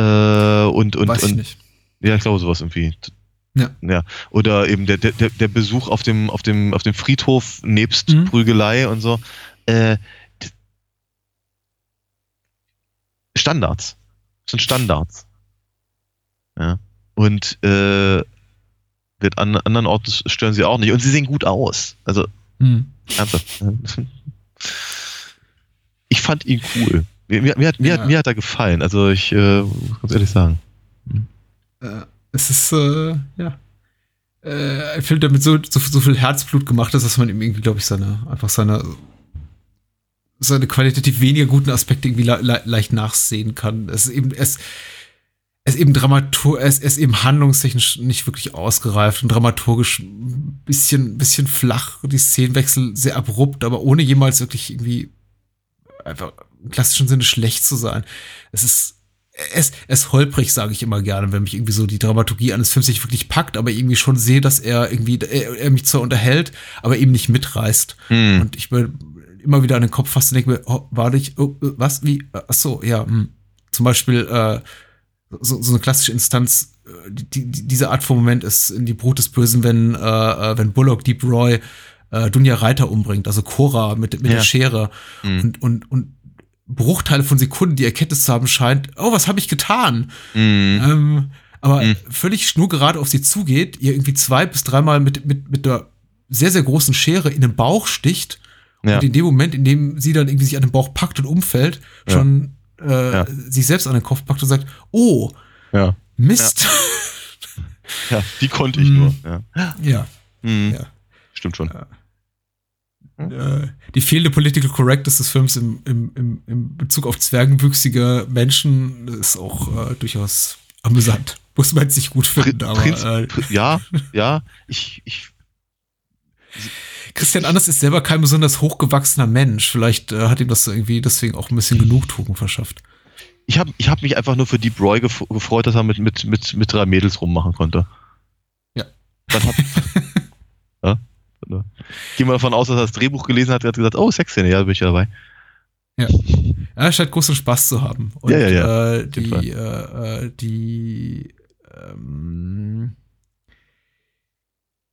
Äh, und, und,
Weiß ich
und
nicht.
ja, ich glaube sowas irgendwie.
Ja.
ja. Oder eben der, der, der Besuch auf dem, auf dem, auf dem Friedhof nebst
Mhm.
Prügelei und so. Äh, Standards. Das sind Standards. Ja. Und äh, wird an anderen Orten stören sie auch nicht. Und sie sehen gut aus. Also,
Hm.
ernsthaft. Ich fand ihn cool. Mir, mir, hat, mir,
Ja.
hat, mir hat er gefallen. Also ich äh, muss ganz ehrlich sagen.
Äh, es ist, äh, ja. Äh, ein Film, der mit so, so, so viel Herzblut gemacht ist, dass man ihm irgendwie, glaube ich, seine, einfach seine, seine qualitativ weniger guten Aspekte irgendwie le le leicht nachsehen kann. Es ist eben, es, es eben Dramatur, es es ist eben handlungstechnisch nicht wirklich ausgereift und dramaturgisch ein bisschen, bisschen flach, die Szenenwechsel sehr abrupt, aber ohne jemals wirklich irgendwie einfach im klassischen Sinne schlecht zu sein. Es ist, es, es holprig, sage ich immer gerne, wenn mich irgendwie so die Dramaturgie eines Films nicht wirklich packt, aber irgendwie schon sehe, dass er irgendwie, er, er mich zwar unterhält, aber eben nicht mitreißt.
Hm.
Und ich mir immer wieder an den Kopf fasse und denke mir, oh, warte ich, oh, äh, was, wie, ach so, ja, hm. zum Beispiel äh, so, so eine klassische Instanz, äh, die, die, diese Art von Moment ist in die Brut des Bösen, wenn, äh, äh, wenn Bullock Deep Roy äh, Dunja Reiter umbringt, also Cora mit, mit
Ja.
der Schere
Hm.
und, und, und Bruchteile von Sekunden die Erkenntnis zu haben scheint, oh, was habe ich getan?
Hm.
Ähm, aber
Mhm.
völlig schnurgerade auf sie zugeht, ihr irgendwie zwei bis dreimal mit, mit, mit der sehr, sehr großen Schere in den Bauch sticht
Ja.
und in dem Moment, in dem sie dann irgendwie sich an den Bauch packt und umfällt,
Ja.
schon äh,
Ja.
sich selbst an den Kopf packt und sagt, oh,
Ja.
Mist.
ja, die konnte ich
Hm.
nur. Ja.
Ja.
Hm.
Ja.
Stimmt schon.
Äh, die fehlende Political Correctness des Films im, im, im, im Bezug auf zwergenwüchsige Menschen ist auch äh, durchaus amüsant. Muss man jetzt nicht gut finden, aber
Prinz-
äh,
ja, ja, ich, ich
Christian Anders ist selber kein besonders hochgewachsener Mensch. Vielleicht äh, hat ihm das irgendwie deswegen auch ein bisschen Genugtuung verschafft.
Ich habe ich hab mich einfach nur für Deep Roy gef gefreut, dass er mit, mit, mit, mit drei Mädels rummachen konnte.
Ja.
Dann hat, ja, ne? Gehen wir davon aus, dass er das Drehbuch gelesen hat, er hat gesagt, oh, Sexszene, ja, bin ich dabei.
Ja. Er scheint großen Spaß zu haben. Und
Ja, ja, ja.
Äh, die, äh, äh, die, ähm,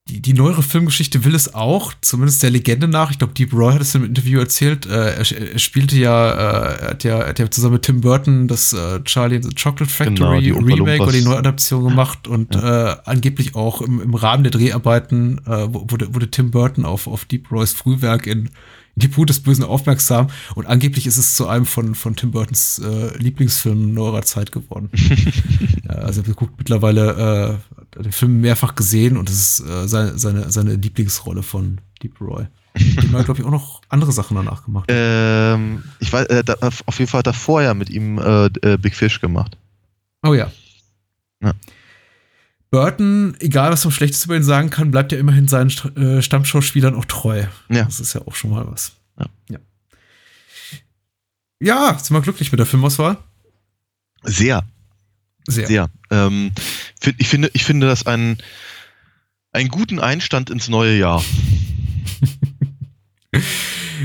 die, die neuere Filmgeschichte will es auch, zumindest der Legende nach. Ich glaube, Deep Roy hat es im Interview erzählt. Äh, er, er spielte ja, äh, er hat ja, er hat ja zusammen mit Tim Burton das äh, Charlie and the Chocolate Factory
Genau,
Remake oder die Neuadaption gemacht und äh, angeblich auch im, im Rahmen der Dreharbeiten äh, wurde, wurde Tim Burton auf, auf Deep Roys Frühwerk in, die Brut des Bösen aufmerksam und angeblich ist es zu einem von, von Tim Burtons äh, Lieblingsfilmen neuerer Zeit geworden. ja, also er guckt mittlerweile äh, den Film mehrfach gesehen und es ist äh, seine, seine, seine Lieblingsrolle von Deep Roy. Dem hat, glaube ich, auch noch andere Sachen danach gemacht.
Ähm, ich weiß, äh, da, auf jeden Fall hat er vorher mit ihm äh, äh, Big Fish gemacht.
Oh ja.
Ja.
Burton, egal was man Schlechtes über ihn sagen kann, bleibt ja immerhin seinen äh, Stammschauspielern auch treu.
Ja.
Das ist ja auch schon mal was.
Ja.
Ja, ja sind wir glücklich mit der Filmauswahl?
Sehr,
Sehr.
sehr. Ähm, ich, finde, ich finde das einen, einen guten Einstand ins neue Jahr.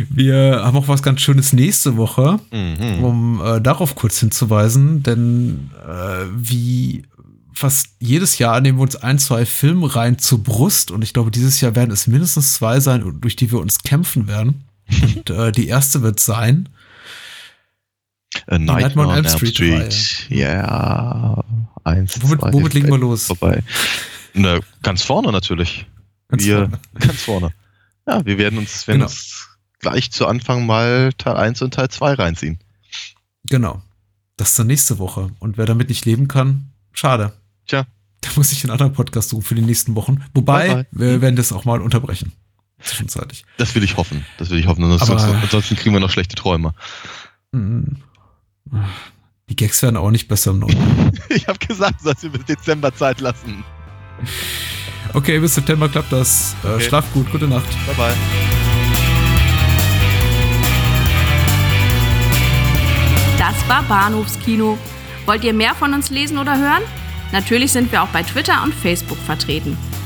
Wir haben auch was ganz Schönes nächste Woche.
Mhm.
um äh, darauf kurz hinzuweisen, denn äh, wie fast jedes Jahr nehmen wir uns ein, zwei Filmreihen zur Brust und ich glaube, dieses Jahr werden es mindestens zwei sein, durch die wir uns kämpfen werden. Und äh, die erste wird sein,
Äh,
Nightmare on Elm Street
Ja, eins,
womit,
zwei,
womit legen wir los?
Vorbei. Na, ganz vorne natürlich.
Ganz
wir,
vorne.
Ganz vorne. Ja, wir werden uns, werden
Genau.
uns gleich zu Anfang mal Teil 1 und Teil 2 reinziehen.
Genau. Das ist dann nächste Woche. Und wer damit nicht leben kann, schade.
Tja.
Da muss ich einen anderen Podcast suchen für die nächsten Wochen. Wobei,
Bye, bye.
wir werden das auch mal unterbrechen. Zwischenzeitlich.
Das will ich hoffen. Das will ich hoffen. Ansonsten,
Aber-
ansonsten kriegen wir noch schlechte Träume.
Mhm. Die Gags werden auch nicht besser im neuen.
Ich habe gesagt, du sollst dir bis Dezember Zeit lassen.
Okay, bis September klappt das. Äh,
Okay.
Schlaf gut, gute Nacht.
Bye bye.
Das war Bahnhofskino. Wollt ihr mehr von uns lesen oder hören? Natürlich sind wir auch bei Twitter und Facebook vertreten.